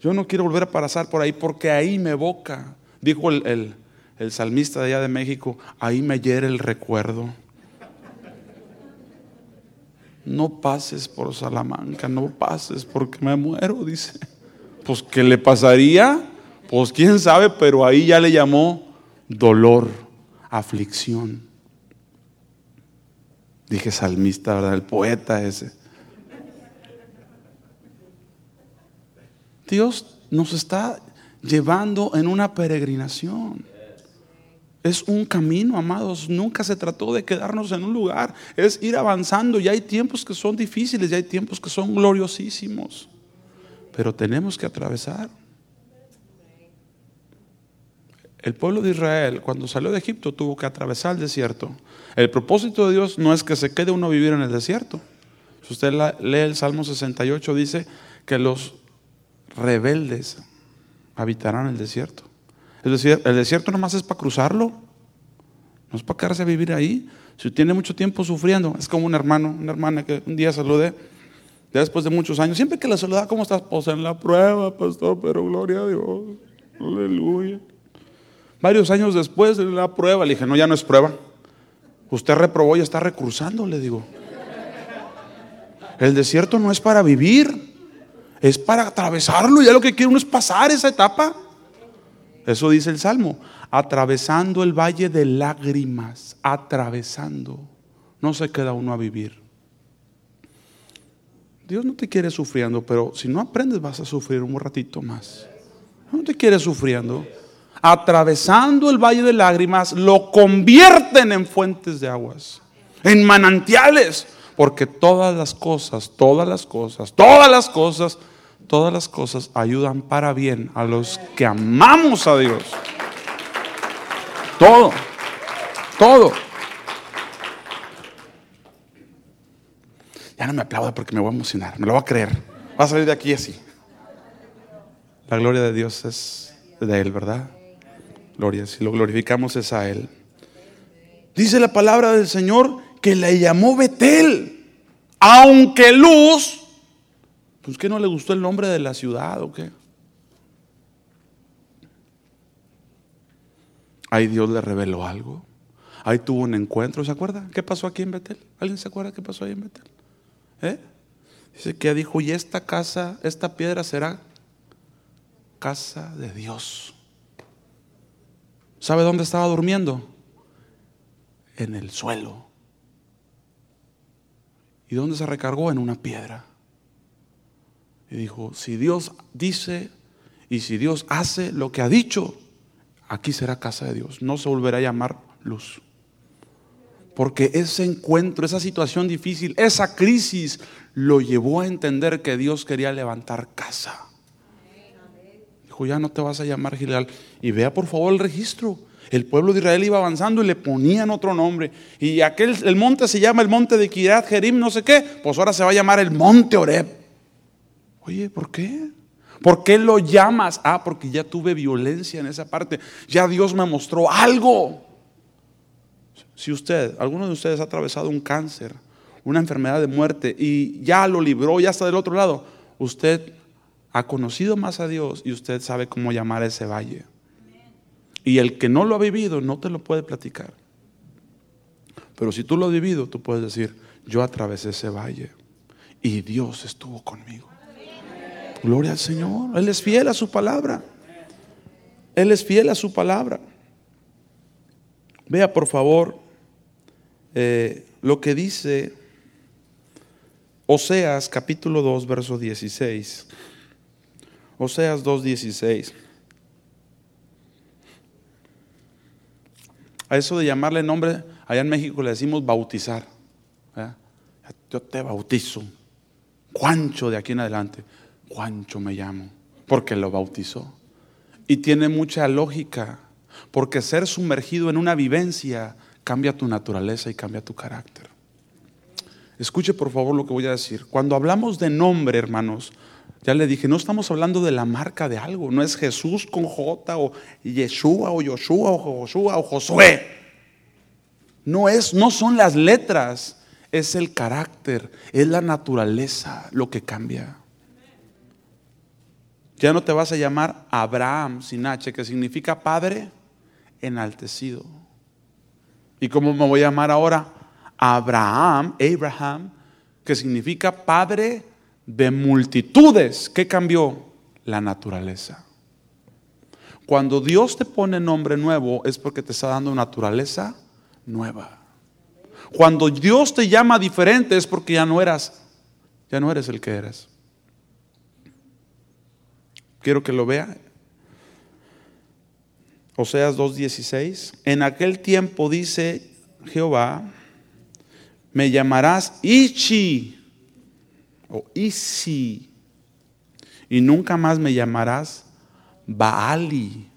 Yo no quiero volver a pasar por ahí porque ahí me evoca. Dijo el, el, el salmista de allá de México, ahí me hiere el recuerdo. No pases por Salamanca, no pases porque me muero, dice. Pues, ¿qué le pasaría? Pues, quién sabe, pero ahí ya le llamó dolor, aflicción. Dije salmista, ¿verdad? El poeta ese. Dios nos está llevando en una peregrinación. Es un camino, amados. Nunca se trató de quedarnos en un lugar. Es ir avanzando. Y hay tiempos que son difíciles y hay tiempos que son gloriosísimos. Pero tenemos que atravesar. El pueblo de Israel, cuando salió de Egipto, tuvo que atravesar el desierto. El propósito de Dios no es que se quede uno a vivir en el desierto. Si usted lee el Salmo 68, dice que los rebeldes habitarán el desierto. Es decir, el desierto nomás es para cruzarlo, no es para quedarse a vivir ahí. Si tiene mucho tiempo sufriendo, es como un hermano, una hermana que un día saludé, ya después de muchos años, siempre que la saludaba, ¿cómo estás? Pues en la prueba, pastor, pero gloria a Dios, aleluya. Varios años después de la prueba, le dije, no, ya no es prueba. Usted reprobó y está recursando, le digo. El desierto no es para vivir, es para atravesarlo. Ya lo que quiere uno es pasar esa etapa. Eso dice el Salmo. Atravesando el valle de lágrimas, atravesando. No se queda uno a vivir. Dios no te quiere sufriendo, pero si no aprendes vas a sufrir un ratito más. No te quiere sufriendo atravesando el valle de lágrimas, lo convierten en fuentes de aguas, en manantiales, porque todas las cosas, todas las cosas, todas las cosas, todas las cosas ayudan para bien a los que amamos a Dios. Todo, todo. Ya no me aplauda porque me voy a emocionar, me lo voy a creer. Va a salir de aquí así. La gloria de Dios es de Él, ¿verdad? Gloria, si lo glorificamos es a Él. Dice la palabra del Señor que le llamó Betel, aunque luz, pues que no le gustó el nombre de la ciudad o qué. Ahí Dios le reveló algo. Ahí tuvo un encuentro, ¿se acuerda? ¿Qué pasó aquí en Betel? ¿Alguien se acuerda qué pasó ahí en Betel? ¿Eh? Dice que dijo, y esta casa, esta piedra será casa de Dios. ¿Sabe dónde estaba durmiendo? En el suelo. ¿Y dónde se recargó? En una piedra. Y dijo, si Dios dice y si Dios hace lo que ha dicho, aquí será casa de Dios. No se volverá a llamar luz. Porque ese encuentro, esa situación difícil, esa crisis lo llevó a entender que Dios quería levantar casa ya no te vas a llamar Gilgal. Y vea por favor el registro. El pueblo de Israel iba avanzando y le ponían otro nombre. Y aquel, el monte se llama el monte de Kirat Jerim, no sé qué. Pues ahora se va a llamar el monte Oreb. Oye, ¿por qué? ¿Por qué lo llamas? Ah, porque ya tuve violencia en esa parte. Ya Dios me mostró algo. Si usted, alguno de ustedes ha atravesado un cáncer, una enfermedad de muerte y ya lo libró, ya está del otro lado, usted ha conocido más a Dios y usted sabe cómo llamar a ese valle. Y el que no lo ha vivido no te lo puede platicar. Pero si tú lo has vivido, tú puedes decir, yo atravesé ese valle y Dios estuvo conmigo. Gloria al Señor. Él es fiel a su palabra. Él es fiel a su palabra. Vea por favor eh, lo que dice Oseas capítulo 2, verso 16. Oseas 2, 16. A eso de llamarle nombre, allá en México le decimos bautizar. Yo te bautizo. Juancho de aquí en adelante. Juancho me llamo. Porque lo bautizó. Y tiene mucha lógica. Porque ser sumergido en una vivencia cambia tu naturaleza y cambia tu carácter. Escuche por favor lo que voy a decir. Cuando hablamos de nombre, hermanos, ya le dije, no estamos hablando de la marca de algo, no es Jesús con J o Yeshua o Yoshua o Joshua o Josué. No es, no son las letras, es el carácter, es la naturaleza lo que cambia. Ya no te vas a llamar Abraham sin H, que significa padre enaltecido. ¿Y cómo me voy a llamar ahora? Abraham, Abraham, que significa padre de multitudes. ¿Qué cambió? La naturaleza. Cuando Dios te pone nombre nuevo es porque te está dando naturaleza nueva. Cuando Dios te llama diferente es porque ya no eras, ya no eres el que eres. Quiero que lo vea. Oseas 2:16. En aquel tiempo dice Jehová, me llamarás Ichi o Isi. Y nunca más me llamarás Baali.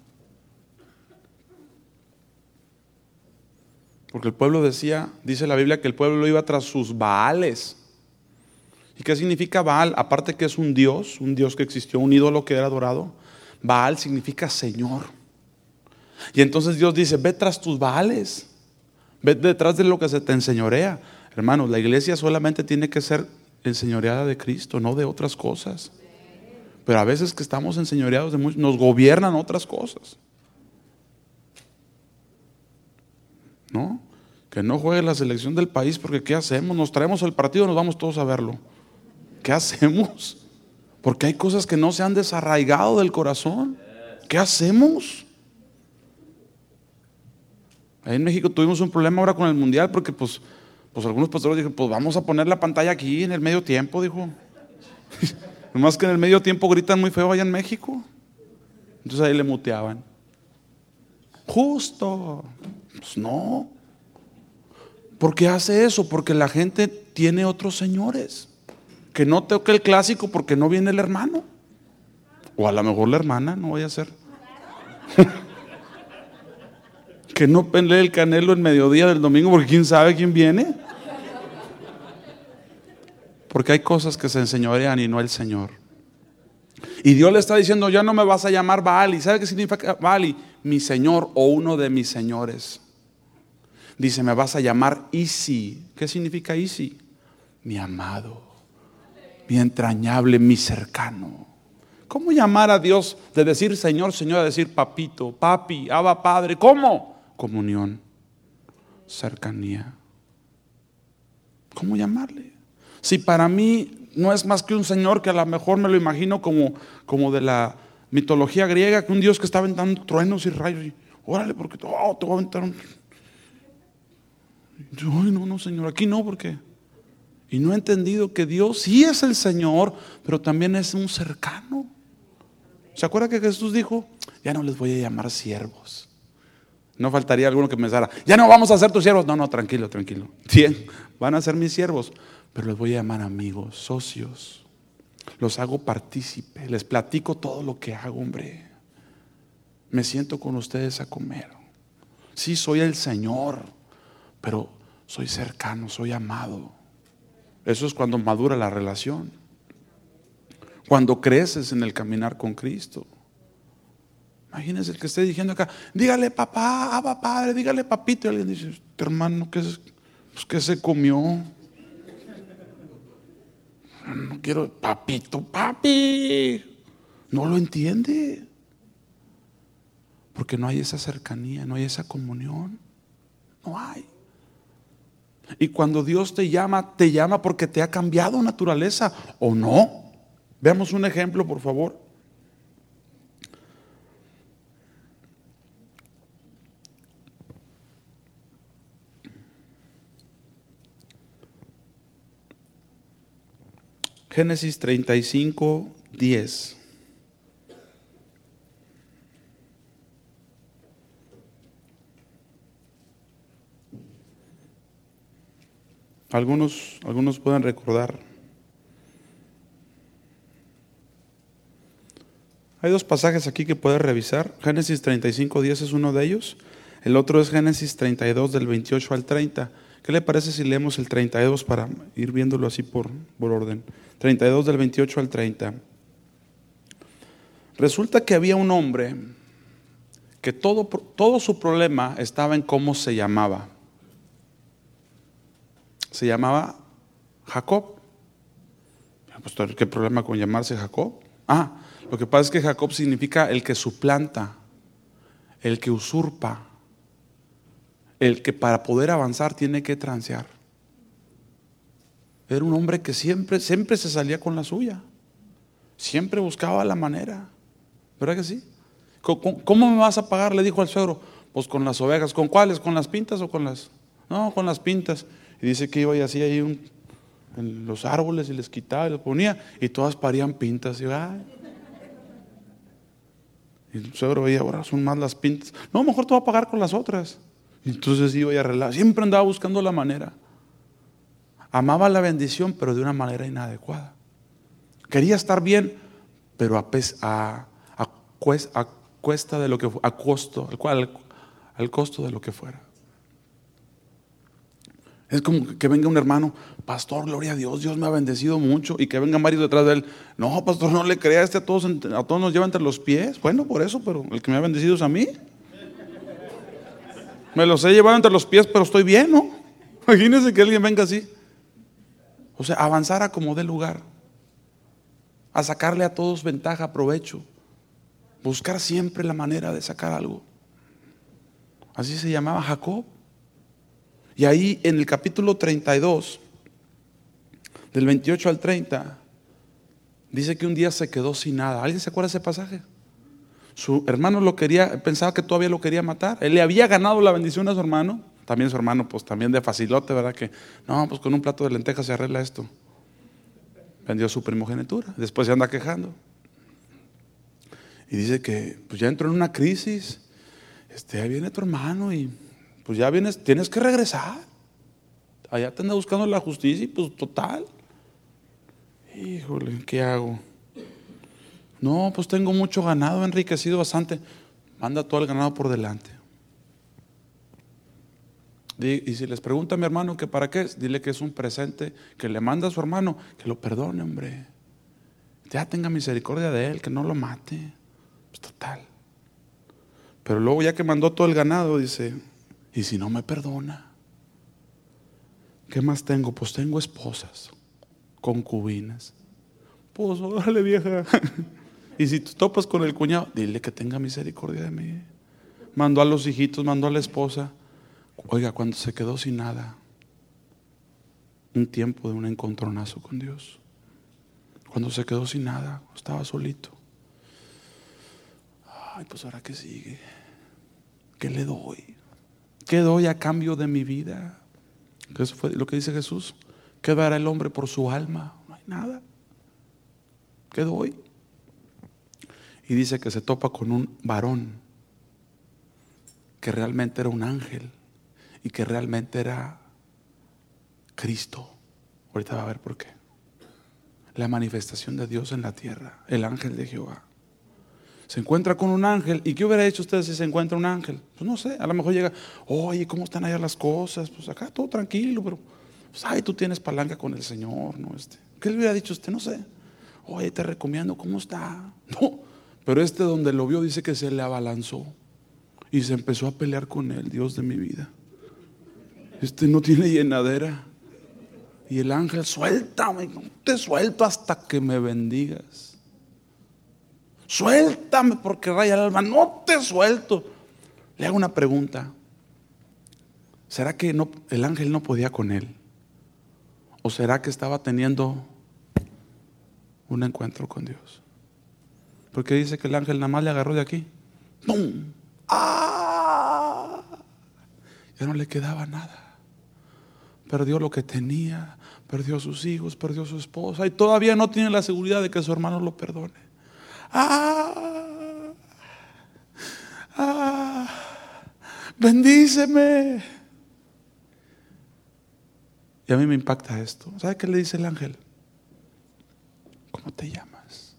Porque el pueblo decía, dice la Biblia que el pueblo iba tras sus Baales. ¿Y qué significa Baal? Aparte que es un dios, un dios que existió, un ídolo que era adorado. Baal significa Señor. Y entonces Dios dice, ve tras tus Baales. Ve detrás de lo que se te enseñorea. Hermanos, la iglesia solamente tiene que ser enseñoreada de Cristo, no de otras cosas. Pero a veces que estamos enseñoreados de muchos, nos gobiernan otras cosas. ¿No? Que no juegue la selección del país porque ¿qué hacemos? Nos traemos el partido, nos vamos todos a verlo. ¿Qué hacemos? Porque hay cosas que no se han desarraigado del corazón. ¿Qué hacemos? Ahí en México tuvimos un problema ahora con el mundial porque pues pues algunos pastores dijeron, pues vamos a poner la pantalla aquí en el medio tiempo, dijo. Nomás que en el medio tiempo gritan muy feo allá en México. Entonces ahí le muteaban. Justo. Pues no. ¿Por qué hace eso? Porque la gente tiene otros señores. Que no toque el clásico porque no viene el hermano. O a lo mejor la hermana, no voy a ser. que no pelee el canelo en mediodía del domingo porque quién sabe quién viene. Porque hay cosas que se enseñorean y no el Señor. Y Dios le está diciendo, ya no me vas a llamar Baali. ¿Sabe qué significa Baali? Mi Señor o uno de mis señores. Dice, me vas a llamar Isi. ¿Qué significa Isi? Mi amado, mi entrañable, mi cercano. ¿Cómo llamar a Dios de decir Señor, Señor, a decir papito, papi, aba padre? ¿Cómo? Comunión, cercanía. ¿Cómo llamarle? Si para mí no es más que un Señor que a lo mejor me lo imagino como, como de la mitología griega, que un Dios que está aventando truenos y rayos, y órale, porque oh, te voy a aventar un... Ay, no, no, Señor, aquí no, porque... Y no he entendido que Dios sí es el Señor, pero también es un cercano. ¿Se acuerda que Jesús dijo? Ya no les voy a llamar siervos. No faltaría alguno que me pensara, ya no vamos a ser tus siervos. No, no, tranquilo, tranquilo. Bien, van a ser mis siervos pero les voy a llamar amigos, socios. Los hago partícipe, les platico todo lo que hago, hombre. Me siento con ustedes a comer. Sí, soy el Señor, pero soy cercano, soy amado. Eso es cuando madura la relación. Cuando creces en el caminar con Cristo. Imagínense el que esté diciendo acá, dígale papá, abba padre, dígale papito. Y alguien dice, hermano, ¿qué, es, pues, ¿qué se comió? No quiero, papito, papi. No lo entiende. Porque no hay esa cercanía, no hay esa comunión. No hay. Y cuando Dios te llama, te llama porque te ha cambiado naturaleza o no. Veamos un ejemplo, por favor. Génesis 35, 10. Algunos, algunos pueden recordar. Hay dos pasajes aquí que puedes revisar. Génesis 35, 10 es uno de ellos. El otro es Génesis 32 del 28 al 30. ¿Qué le parece si leemos el 32 para ir viéndolo así por, por orden? 32 del 28 al 30. Resulta que había un hombre que todo, todo su problema estaba en cómo se llamaba. Se llamaba Jacob. Pues, ¿Qué problema con llamarse Jacob? Ah, lo que pasa es que Jacob significa el que suplanta, el que usurpa, el que para poder avanzar tiene que transear. Era un hombre que siempre, siempre se salía con la suya. Siempre buscaba la manera. ¿Verdad que sí? ¿Cómo, me vas a pagar? Le dijo al suegro. Pues con las ovejas. ¿Con cuáles? ¿Con las pintas o con las? No, con las pintas. Y dice que iba y hacía ahí en los árboles y les quitaba y les ponía. Y todas parían pintas. Y, y el suegro veía, ahora son más las pintas. No, mejor te voy a pagar con las otras. Y entonces iba y arreglaba. Siempre andaba buscando la manera. Amaba la bendición, pero de una manera inadecuada. Quería estar bien, pero a, a, a, cuesta de lo que a costo, al costo de lo que fuera. Es como que venga un hermano, pastor, gloria a Dios, Dios me ha bendecido mucho, y que venga varios detrás de él. No, pastor, no le crea, este a todos, a todos nos lleva entre los pies. Bueno, por eso, pero el que me ha bendecido es a mí. Me los he llevado entre los pies, pero estoy bien, ¿no? Imagínense que alguien venga así. O sea, avanzar a como dé lugar. A sacarle a todos ventaja, provecho. Buscar siempre la manera de sacar algo. Así se llamaba Jacob. Y ahí en el capítulo 32, del 28 al 30, dice que un día se quedó sin nada. ¿Alguien se acuerda de ese pasaje? Su hermano lo quería, pensaba que todavía lo quería matar. Él le había ganado la bendición a su hermano también su hermano, pues también de facilote, ¿verdad? Que, no, pues con un plato de lentejas se arregla esto. Vendió su primogenitura, después se anda quejando. Y dice que, pues ya entró en una crisis, este, ahí viene tu hermano y pues ya vienes, tienes que regresar. Allá te anda buscando la justicia y pues total. Híjole, ¿qué hago? No, pues tengo mucho ganado, enriquecido bastante. Manda todo el ganado por delante. Y si les pregunta a mi hermano que para qué es, dile que es un presente que le manda a su hermano, que lo perdone, hombre. Ya tenga misericordia de él, que no lo mate. Pues total. Pero luego ya que mandó todo el ganado, dice, ¿y si no me perdona? ¿Qué más tengo? Pues tengo esposas, concubinas. Pues órale vieja. y si tú topas con el cuñado, dile que tenga misericordia de mí. Mandó a los hijitos, mandó a la esposa. Oiga, cuando se quedó sin nada, un tiempo de un encontronazo con Dios. Cuando se quedó sin nada, estaba solito. Ay, pues ahora qué sigue. ¿Qué le doy? ¿Qué doy a cambio de mi vida? Eso fue lo que dice Jesús. ¿Qué dará el hombre por su alma? No hay nada. ¿Qué doy? Y dice que se topa con un varón que realmente era un ángel y que realmente era Cristo. Ahorita va a ver por qué. La manifestación de Dios en la tierra, el ángel de Jehová. Se encuentra con un ángel. ¿Y qué hubiera hecho usted si se encuentra un ángel? Pues no sé, a lo mejor llega, oye, ¿cómo están allá las cosas? Pues acá todo tranquilo, pero, pues, ay, tú tienes palanca con el Señor, ¿no? Este, ¿Qué le hubiera dicho usted? No sé. Oye, te recomiendo, ¿cómo está? No, pero este donde lo vio dice que se le abalanzó y se empezó a pelear con él, Dios de mi vida. Este no tiene llenadera. Y el ángel, suéltame, te suelto hasta que me bendigas. Suéltame porque raya el alma, no te suelto. Le hago una pregunta. ¿Será que el ángel no podía con él? ¿O será que estaba teniendo un encuentro con Dios? Porque dice que el ángel nada más le agarró de aquí. ¡Pum! ¡Ah! Ya no le quedaba nada. Perdió lo que tenía, perdió sus hijos, perdió su esposa y todavía no tiene la seguridad de que su hermano lo perdone. ¡Ah! ¡Ah! Bendíceme. Y a mí me impacta esto. ¿Sabe qué le dice el ángel? ¿Cómo te llamas?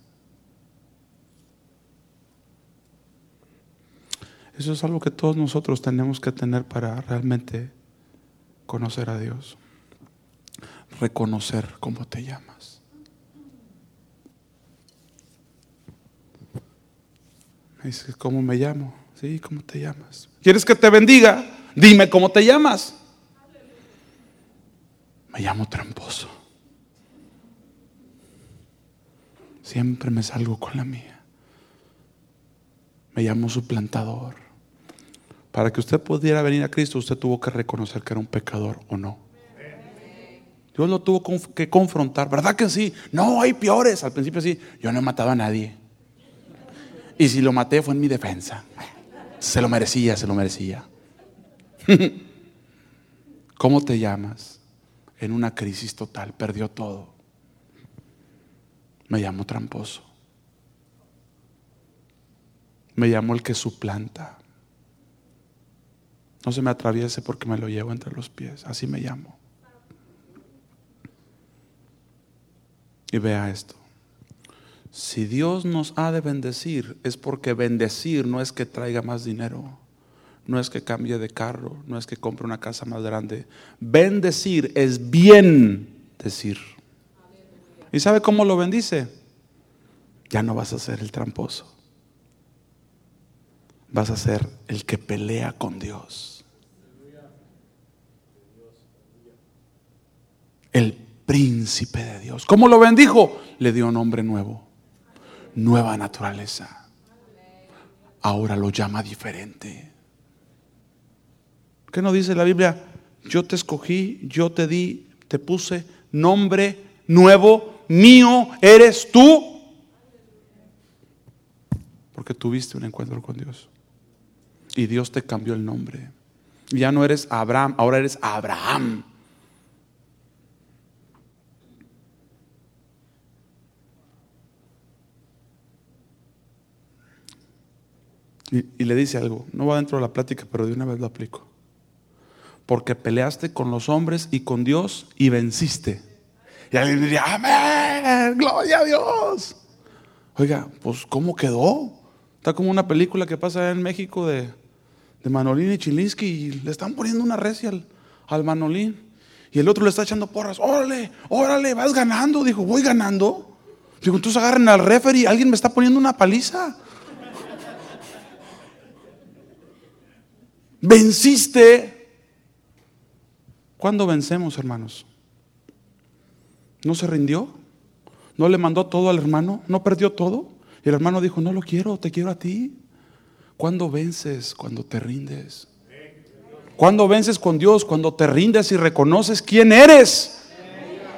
Eso es algo que todos nosotros tenemos que tener para realmente conocer a Dios. Reconocer cómo te llamas. Dice, ¿cómo me llamo? Sí, ¿cómo te llamas? ¿Quieres que te bendiga? Dime cómo te llamas. Me llamo tramposo. Siempre me salgo con la mía. Me llamo suplantador. Para que usted pudiera venir a Cristo, usted tuvo que reconocer que era un pecador o no. Dios lo tuvo que confrontar. ¿Verdad que sí? No, hay peores. Al principio sí. Yo no he matado a nadie. Y si lo maté fue en mi defensa. Se lo merecía, se lo merecía. ¿Cómo te llamas? En una crisis total, perdió todo. Me llamo tramposo. Me llamo el que suplanta. No se me atraviese porque me lo llevo entre los pies. Así me llamo. Y vea esto. Si Dios nos ha de bendecir, es porque bendecir no es que traiga más dinero, no es que cambie de carro, no es que compre una casa más grande. Bendecir es bien decir. ¿Y sabe cómo lo bendice? Ya no vas a ser el tramposo. Vas a ser el que pelea con Dios. El príncipe de Dios. ¿Cómo lo bendijo? Le dio nombre nuevo. Nueva naturaleza. Ahora lo llama diferente. ¿Qué no dice la Biblia? Yo te escogí, yo te di, te puse nombre nuevo, mío eres tú. Porque tuviste un encuentro con Dios. Y Dios te cambió el nombre. Ya no eres Abraham, ahora eres Abraham. Y, le dice algo, no va dentro de la plática, pero de una vez lo aplico. Porque peleaste con los hombres y con Dios y venciste. Y alguien diría, amén, gloria a Dios. Oiga, pues ¿cómo quedó? Está como una película que pasa en México de, de Manolín y Chilinsky y le están poniendo una recia al, al Manolín. Y el otro le está echando porras. Órale, órale, vas ganando. Dijo, voy ganando. Digo, entonces agarren al referee. Alguien me está poniendo una paliza. Venciste. ¿Cuándo vencemos, hermanos? ¿No se rindió? ¿No le mandó todo al hermano? ¿No perdió todo? Y el hermano dijo, no lo quiero, te quiero a ti. ¿Cuándo vences? Cuando te rindes. ¿Cuándo vences con Dios? Cuando te rindes y reconoces quién eres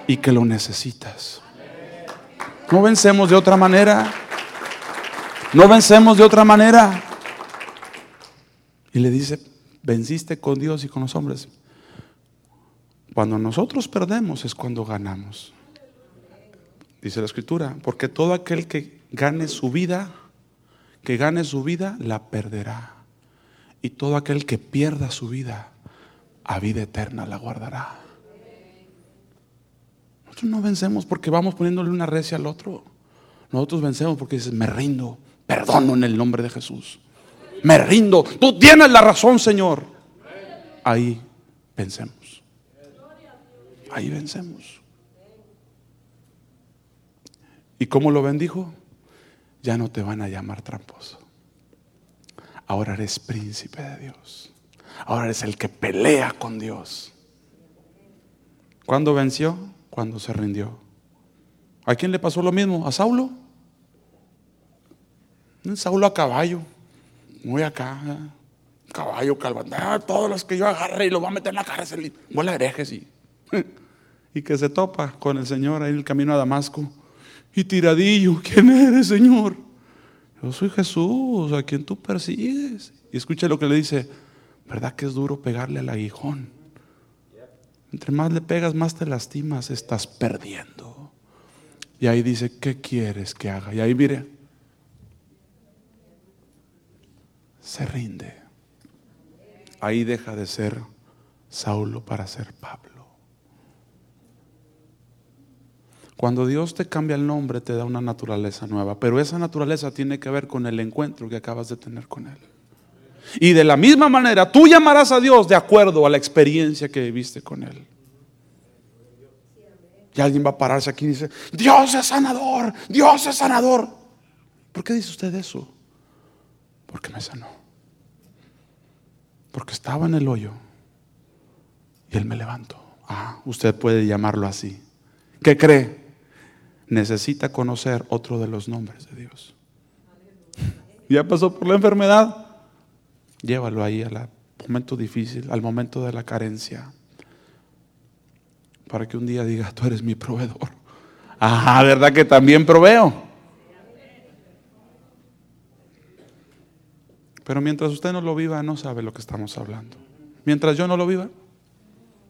y que lo necesitas. No vencemos de otra manera. No vencemos de otra manera. Y le dice, venciste con Dios y con los hombres. Cuando nosotros perdemos es cuando ganamos. Dice la escritura, porque todo aquel que gane su vida, que gane su vida, la perderá. Y todo aquel que pierda su vida, a vida eterna la guardará. Nosotros no vencemos porque vamos poniéndole una recia al otro. Nosotros vencemos porque dices, me rindo, perdono en el nombre de Jesús me rindo. Tú tienes la razón, Señor. Ahí vencemos. Ahí vencemos. ¿Y cómo lo bendijo? Ya no te van a llamar tramposo. Ahora eres príncipe de Dios. Ahora eres el que pelea con Dios. ¿Cuándo venció? Cuando se rindió. ¿A quién le pasó lo mismo? ¿A Saulo? Saulo a caballo muy acá, caballo, calván, ah, todos los que yo agarre y los voy a meter en la cárcel y vuela herejes y, y que se topa con el Señor ahí en el camino a Damasco. Y tiradillo, ¿quién eres, Señor? Yo soy Jesús, a quien tú persigues. Y escucha lo que le dice, ¿verdad que es duro pegarle al aguijón? Entre más le pegas, más te lastimas, estás perdiendo. Y ahí dice, ¿qué quieres que haga? Y ahí mire, se rinde. Ahí deja de ser Saulo para ser Pablo. Cuando Dios te cambia el nombre, te da una naturaleza nueva, pero esa naturaleza tiene que ver con el encuentro que acabas de tener con Él. Y de la misma manera, tú llamarás a Dios de acuerdo a la experiencia que viviste con Él. Y alguien va a pararse aquí y dice, Dios es sanador, Dios es sanador. ¿Por qué dice usted eso? Porque me sanó. Porque estaba en el hoyo y Él me levantó. Ah, usted puede llamarlo así. ¿Qué cree? Necesita conocer otro de los nombres de Dios. Ya pasó por la enfermedad. Llévalo ahí al momento difícil, al momento de la carencia. Para que un día diga, tú eres mi proveedor. Ah, ¿verdad que también proveo? Pero mientras usted no lo viva, no sabe lo que estamos hablando. Mientras yo no lo viva,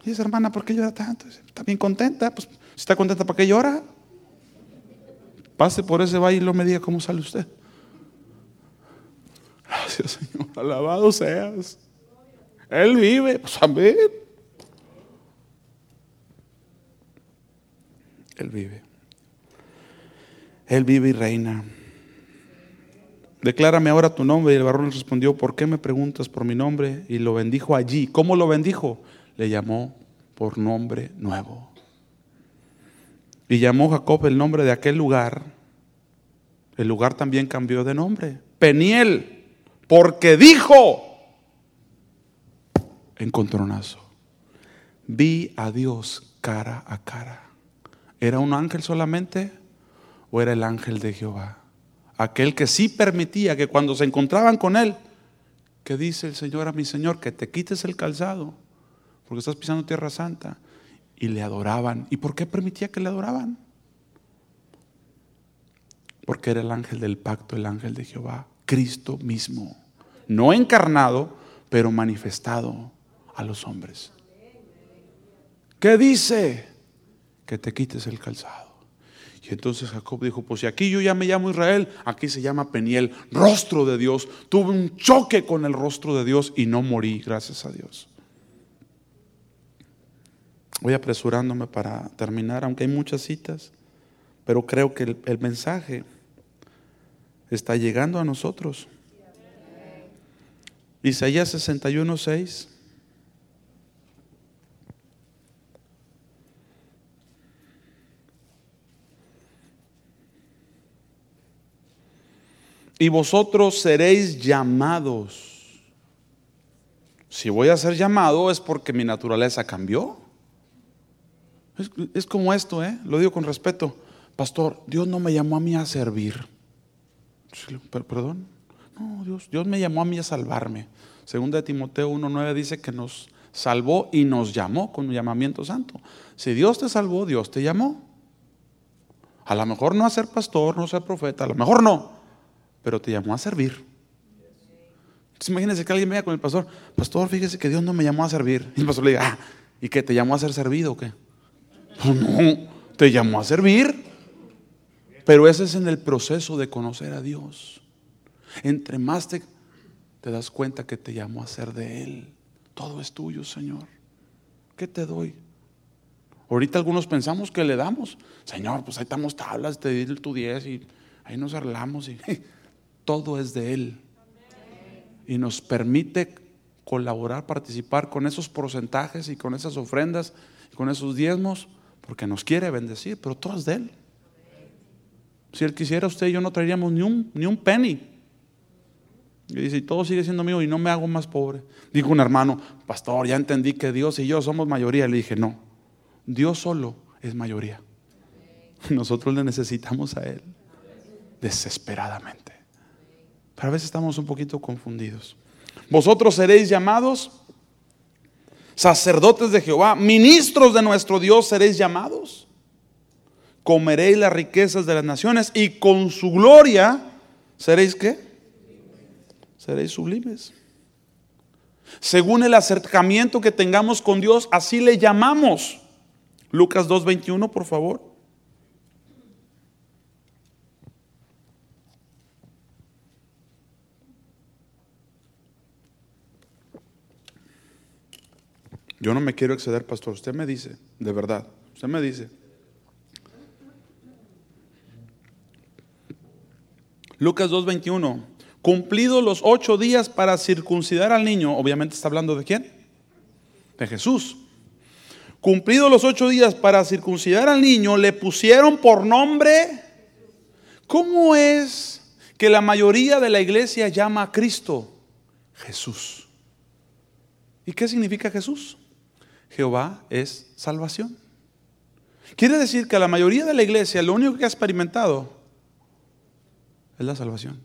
dice hermana, ¿por qué llora tanto? Está bien contenta. Pues si está contenta, ¿para qué llora? Pase por ese valle y lo me diga cómo sale usted. Gracias, Señor. Alabado seas. Él vive. Pues amén. Él vive. Él vive y reina. Declárame ahora tu nombre. Y el varón respondió, ¿por qué me preguntas por mi nombre? Y lo bendijo allí. ¿Cómo lo bendijo? Le llamó por nombre nuevo. Y llamó Jacob el nombre de aquel lugar. El lugar también cambió de nombre. Peniel, porque dijo, encontronazo, vi a Dios cara a cara. ¿Era un ángel solamente o era el ángel de Jehová? Aquel que sí permitía que cuando se encontraban con él, que dice el Señor a mi Señor, que te quites el calzado, porque estás pisando tierra santa. Y le adoraban. ¿Y por qué permitía que le adoraban? Porque era el ángel del pacto, el ángel de Jehová, Cristo mismo. No encarnado, pero manifestado a los hombres. ¿Qué dice? Que te quites el calzado. Entonces Jacob dijo, pues si aquí yo ya me llamo Israel, aquí se llama Peniel, rostro de Dios. Tuve un choque con el rostro de Dios y no morí, gracias a Dios. Voy apresurándome para terminar, aunque hay muchas citas, pero creo que el, mensaje está llegando a nosotros. Isaías 61, 6. Y vosotros seréis llamados. Si voy a ser llamado es porque mi naturaleza cambió. Es, como esto, ¿eh? lo digo con respeto. Pastor, Dios no me llamó a mí a servir. Perdón. No, Dios, Dios me llamó a mí a salvarme. Segunda de Timoteo 1.9 dice que nos salvó y nos llamó con un llamamiento santo. Si Dios te salvó, Dios te llamó. A lo mejor no a ser pastor, no a ser profeta, a lo mejor no pero te llamó a servir. Entonces imagínense que alguien venga con el pastor, pastor, fíjese que Dios no me llamó a servir. Y el pastor le diga, ah, ¿y qué? ¿Te llamó a ser servido o qué? Pues no, te llamó a servir. Pero ese es en el proceso de conocer a Dios. Entre más te, te das cuenta que te llamó a ser de Él. Todo es tuyo, Señor. ¿Qué te doy? Ahorita algunos pensamos que le damos. Señor, pues ahí estamos tablas, te di tu 10 y ahí nos arreglamos y todo es de Él. Y nos permite colaborar, participar con esos porcentajes y con esas ofrendas, y con esos diezmos, porque nos quiere bendecir, pero todo es de Él. Si Él quisiera, usted y yo no traeríamos ni un, ni un penny. Y dice, y todo sigue siendo mío y no me hago más pobre. Dijo un hermano, pastor, ya entendí que Dios y yo somos mayoría. Le dije, no, Dios solo es mayoría. Nosotros le necesitamos a Él desesperadamente. Pero a veces estamos un poquito confundidos. Vosotros seréis llamados sacerdotes de Jehová, ministros de nuestro Dios seréis llamados. Comeréis las riquezas de las naciones y con su gloria seréis qué? Seréis sublimes. Según el acercamiento que tengamos con Dios, así le llamamos. Lucas 2.21, por favor. Yo no me quiero exceder, pastor. Usted me dice, de verdad. Usted me dice. Lucas 2.21. Cumplidos los ocho días para circuncidar al niño, obviamente está hablando de quién? De Jesús. Cumplidos los ocho días para circuncidar al niño, le pusieron por nombre. ¿Cómo es que la mayoría de la iglesia llama a Cristo Jesús? ¿Y qué significa Jesús? Jehová es salvación. Quiere decir que la mayoría de la iglesia lo único que ha experimentado es la salvación.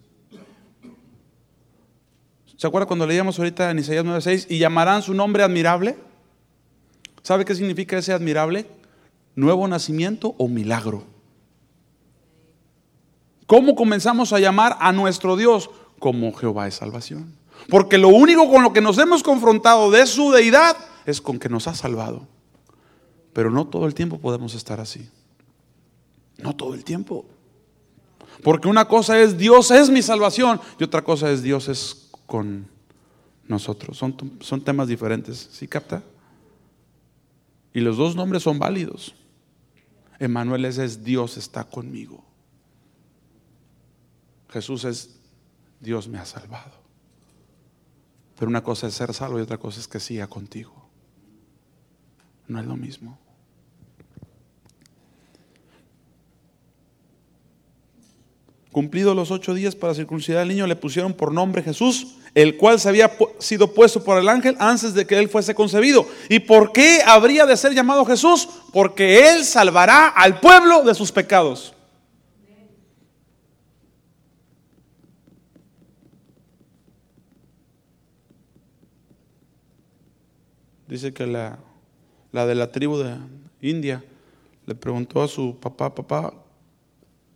¿Se acuerda cuando leíamos ahorita en Isaías 9:6 y llamarán su nombre admirable? ¿Sabe qué significa ese admirable? Nuevo nacimiento o milagro. ¿Cómo comenzamos a llamar a nuestro Dios? Como Jehová es salvación. Porque lo único con lo que nos hemos confrontado de su deidad es con que nos ha salvado. Pero no todo el tiempo podemos estar así. No todo el tiempo. Porque una cosa es Dios es mi salvación y otra cosa es Dios es con nosotros. Son, son temas diferentes. ¿Sí capta? Y los dos nombres son válidos. Emanuel es Dios está conmigo. Jesús es Dios me ha salvado. Pero una cosa es ser salvo y otra cosa es que siga contigo. No es lo mismo. Cumplidos los ocho días para circuncidar al niño, le pusieron por nombre Jesús, el cual se había sido puesto por el ángel antes de que él fuese concebido. ¿Y por qué habría de ser llamado Jesús? Porque él salvará al pueblo de sus pecados. Dice que la la de la tribu de India, le preguntó a su papá, papá,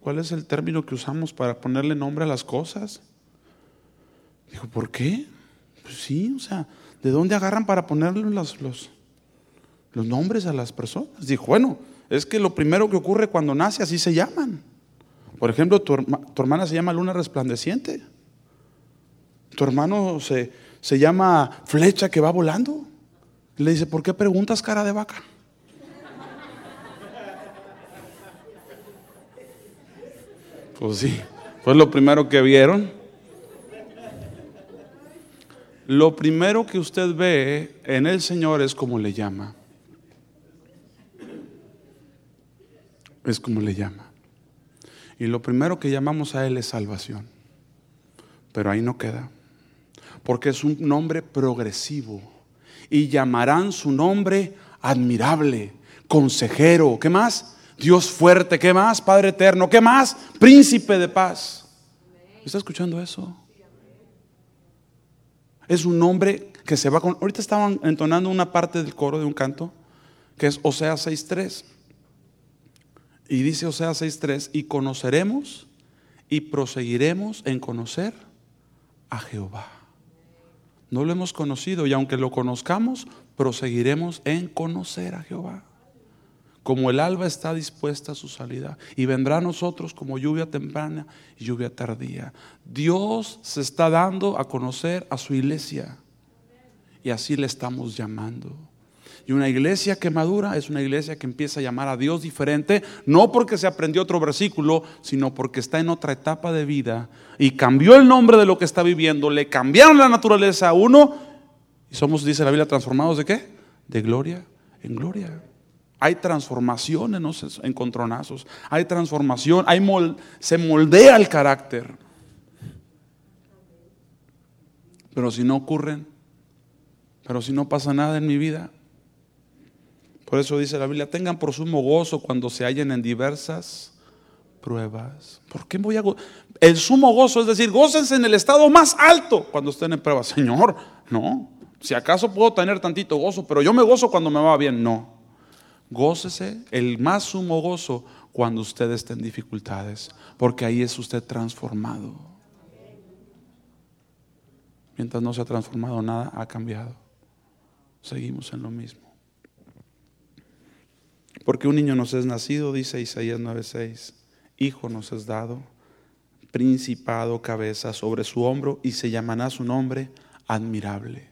¿cuál es el término que usamos para ponerle nombre a las cosas? Dijo, ¿por qué? Pues sí, o sea, ¿de dónde agarran para ponerle los, los, nombres a las personas? Dijo, bueno, es que lo primero que ocurre cuando nace, así se llaman. Por ejemplo, tu, hermana se llama Luna Resplandeciente. Tu hermano se, se llama Flecha que va volando. Le dice, ¿por qué preguntas cara de vaca? Pues sí, fue lo primero que vieron. Lo primero que usted ve en el Señor es como le llama. Es como le llama. Y lo primero que llamamos a Él es salvación. Pero ahí no queda. Porque es un nombre progresivo y llamarán su nombre admirable, consejero, ¿qué más? Dios fuerte, ¿qué más? Padre eterno, ¿qué más? Príncipe de paz. ¿Está escuchando eso? Es un nombre que se va con... Ahorita estaban entonando una parte del coro de un canto, que es Oseas 6.3. Y dice Oseas 6.3, y conoceremos y proseguiremos en conocer a Jehová. No lo hemos conocido y aunque lo conozcamos, proseguiremos en conocer a Jehová. Como el alba está dispuesta a su salida y vendrá a nosotros como lluvia temprana y lluvia tardía. Dios se está dando a conocer a su iglesia y así le estamos llamando. Y una iglesia que madura es una iglesia que empieza a llamar a Dios diferente, no porque se aprendió otro versículo, sino porque está en otra etapa de vida y cambió el nombre de lo que está viviendo, le cambiaron la naturaleza a uno y somos, dice la Biblia, transformados de qué? De gloria en gloria. Hay transformación en los encontronazos, hay transformación, hay se moldea el carácter. Pero si no ocurren, pero si no pasa nada en mi vida, por eso dice la Biblia, tengan por sumo gozo cuando se hallen en diversas pruebas. ¿Por qué voy a El sumo gozo, es decir, gócense en el estado más alto cuando estén en pruebas. Señor, no. Si acaso puedo tener tantito gozo, pero yo me gozo cuando me va bien. No. Gócese el más sumo gozo cuando usted esté en dificultades, porque ahí es usted transformado. Mientras no se ha transformado, nada ha cambiado. Seguimos en lo mismo. Porque un niño nos es nacido, dice Isaías 9:6, hijo nos es dado, principado, cabeza sobre su hombro, y se llamará su nombre admirable.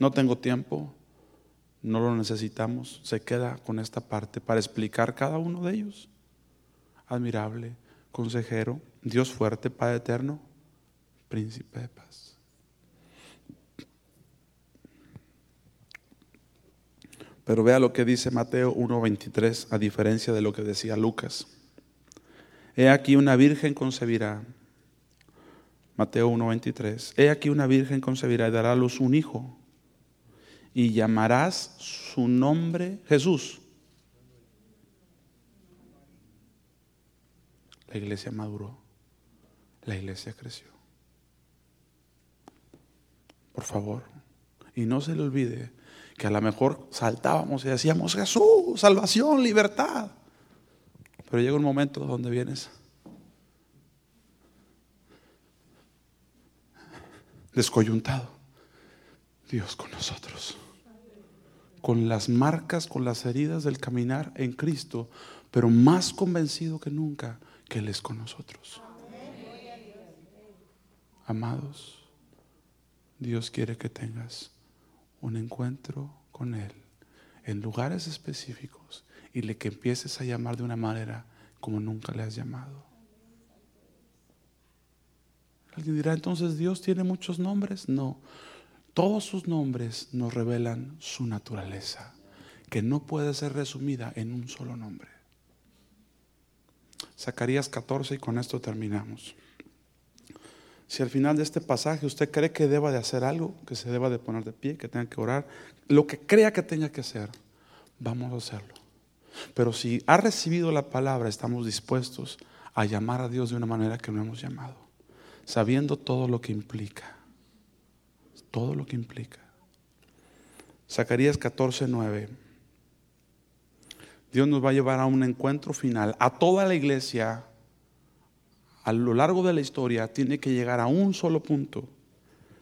No tengo tiempo, no lo necesitamos, se queda con esta parte para explicar cada uno de ellos. Admirable, consejero, Dios fuerte, Padre eterno, príncipe de paz. Pero vea lo que dice Mateo 1:23, a diferencia de lo que decía Lucas. He aquí una virgen concebirá. Mateo 1:23. He aquí una virgen concebirá y dará a luz un hijo. Y llamarás su nombre Jesús. La iglesia maduró. La iglesia creció. Por favor. Y no se le olvide que a lo mejor saltábamos y decíamos, Jesús, salvación, libertad. Pero llega un momento donde vienes descoyuntado. Dios con nosotros. Con las marcas, con las heridas del caminar en Cristo, pero más convencido que nunca que Él es con nosotros. Amados, Dios quiere que tengas un encuentro con Él en lugares específicos y le que empieces a llamar de una manera como nunca le has llamado. Alguien dirá, entonces Dios tiene muchos nombres. No, todos sus nombres nos revelan su naturaleza, que no puede ser resumida en un solo nombre. Zacarías 14 y con esto terminamos. Si al final de este pasaje usted cree que deba de hacer algo, que se deba de poner de pie, que tenga que orar, lo que crea que tenga que hacer, vamos a hacerlo. Pero si ha recibido la palabra, estamos dispuestos a llamar a Dios de una manera que no hemos llamado, sabiendo todo lo que implica. Todo lo que implica. Zacarías 14, 9. Dios nos va a llevar a un encuentro final. A toda la iglesia, a lo largo de la historia, tiene que llegar a un solo punto.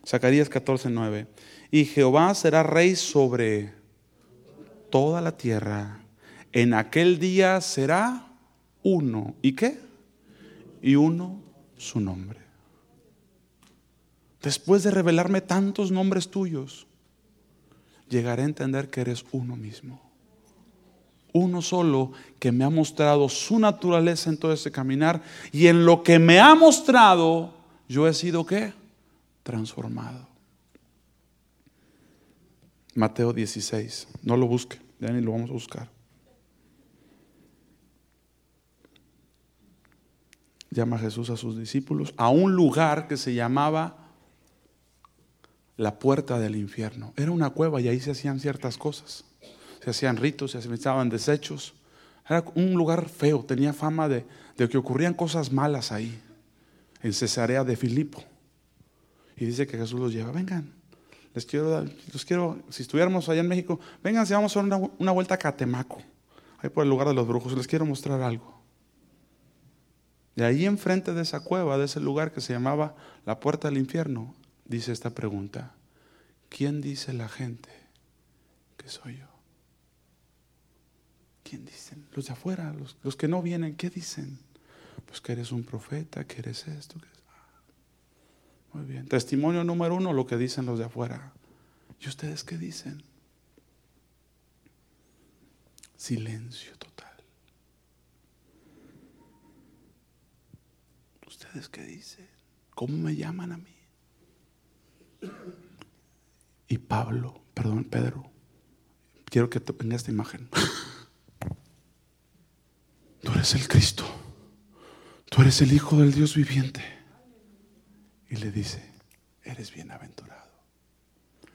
Zacarías 14, 9. Y Jehová será rey sobre toda la tierra en aquel día será uno. ¿Y qué? Y uno su nombre. Después de revelarme tantos nombres tuyos, llegaré a entender que eres uno mismo. Uno solo que me ha mostrado su naturaleza en todo ese caminar y en lo que me ha mostrado, yo he sido qué? Transformado. Mateo 16. No lo busque, ya ni lo vamos a buscar. llama Jesús a sus discípulos a un lugar que se llamaba la puerta del infierno. Era una cueva y ahí se hacían ciertas cosas. Se hacían ritos, se hacían desechos. Era un lugar feo, tenía fama de, que ocurrían cosas malas ahí, en Cesarea de Filipo. Y dice que Jesús los lleva, vengan, les quiero, les quiero si estuviéramos allá en México, vengan, si vamos a dar una, una vuelta a Catemaco, ahí por el lugar de los brujos, les quiero mostrar algo. Y ahí enfrente de esa cueva, de ese lugar que se llamaba la puerta del infierno, dice esta pregunta. ¿Quién dice la gente que soy yo? ¿Quién dicen? Los de afuera, los, que no vienen, ¿qué dicen? Pues que eres un profeta, que eres esto. Que ah, Muy bien. Testimonio número uno, lo que dicen los de afuera. ¿Y ustedes qué dicen? Silencio total. ¿Ustedes qué dicen? ¿Cómo me llaman a mí? Y Pablo, perdón, Pedro, quiero que tenga esta imagen. Tú eres el Cristo. Tú eres el Hijo del Dios viviente. Y le dice, eres bienaventurado.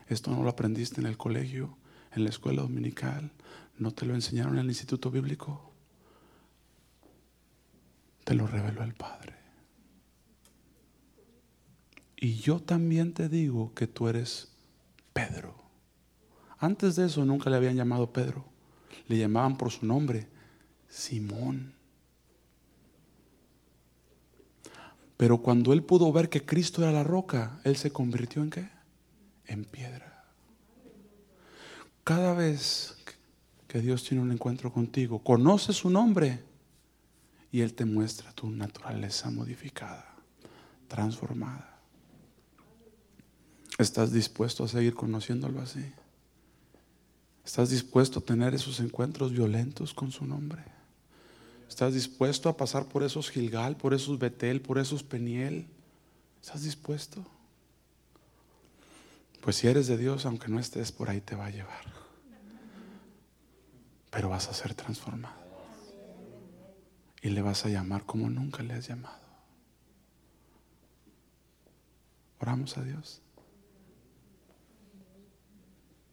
Esto no lo aprendiste en el colegio, en la escuela dominical, no te lo enseñaron en el instituto bíblico. te lo reveló el Padre. Y yo también te digo que tú eres Pedro. Antes de eso nunca le habían llamado Pedro. Le llamaban por su nombre, Simón. Pero cuando él pudo ver que Cristo era la roca, él se convirtió en qué? En piedra. Cada vez que Dios tiene un encuentro contigo, conoce su nombre y Él te muestra tu naturaleza modificada, transformada. ¿Estás dispuesto a seguir conociéndolo así? ¿Estás dispuesto a tener esos encuentros violentos con su nombre? ¿Estás dispuesto a pasar por esos Gilgal, por esos Betel, por esos Peniel? ¿Estás dispuesto? Pues si eres de Dios, aunque no estés por ahí, te va a llevar. Pero vas a ser transformado. Y le vas a llamar como nunca le has llamado. Oramos a Dios.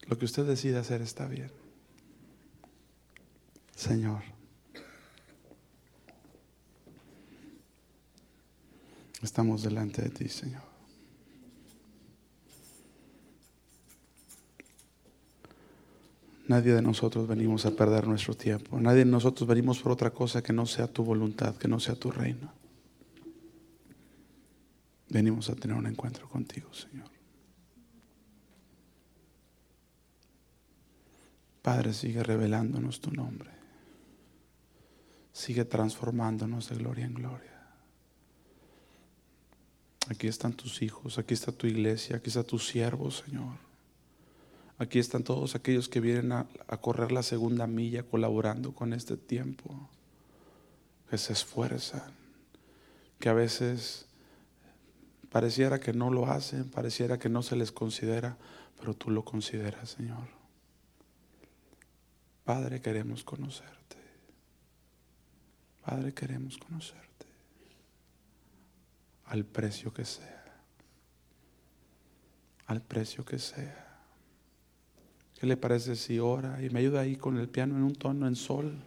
Lo que usted decida hacer está bien. Señor. Estamos delante de ti, Señor. Nadie de nosotros venimos a perder nuestro tiempo. Nadie de nosotros venimos por otra cosa que no sea tu voluntad, que no sea tu reino. Venimos a tener un encuentro contigo, Señor. Padre, sigue revelándonos tu nombre. Sigue transformándonos de gloria en gloria. Aquí están tus hijos, aquí está tu iglesia, aquí está tu siervo, Señor. Aquí están todos aquellos que vienen a, correr la segunda milla colaborando con este tiempo, que se esfuerzan, que a veces pareciera que no lo hacen, pareciera que no se les considera, pero tú lo consideras, Señor. Padre, queremos conocerte. Padre, queremos conocerte al precio que sea. Al precio que sea. ¿Qué le parece si ora y me ayuda ahí con el piano en un tono en sol?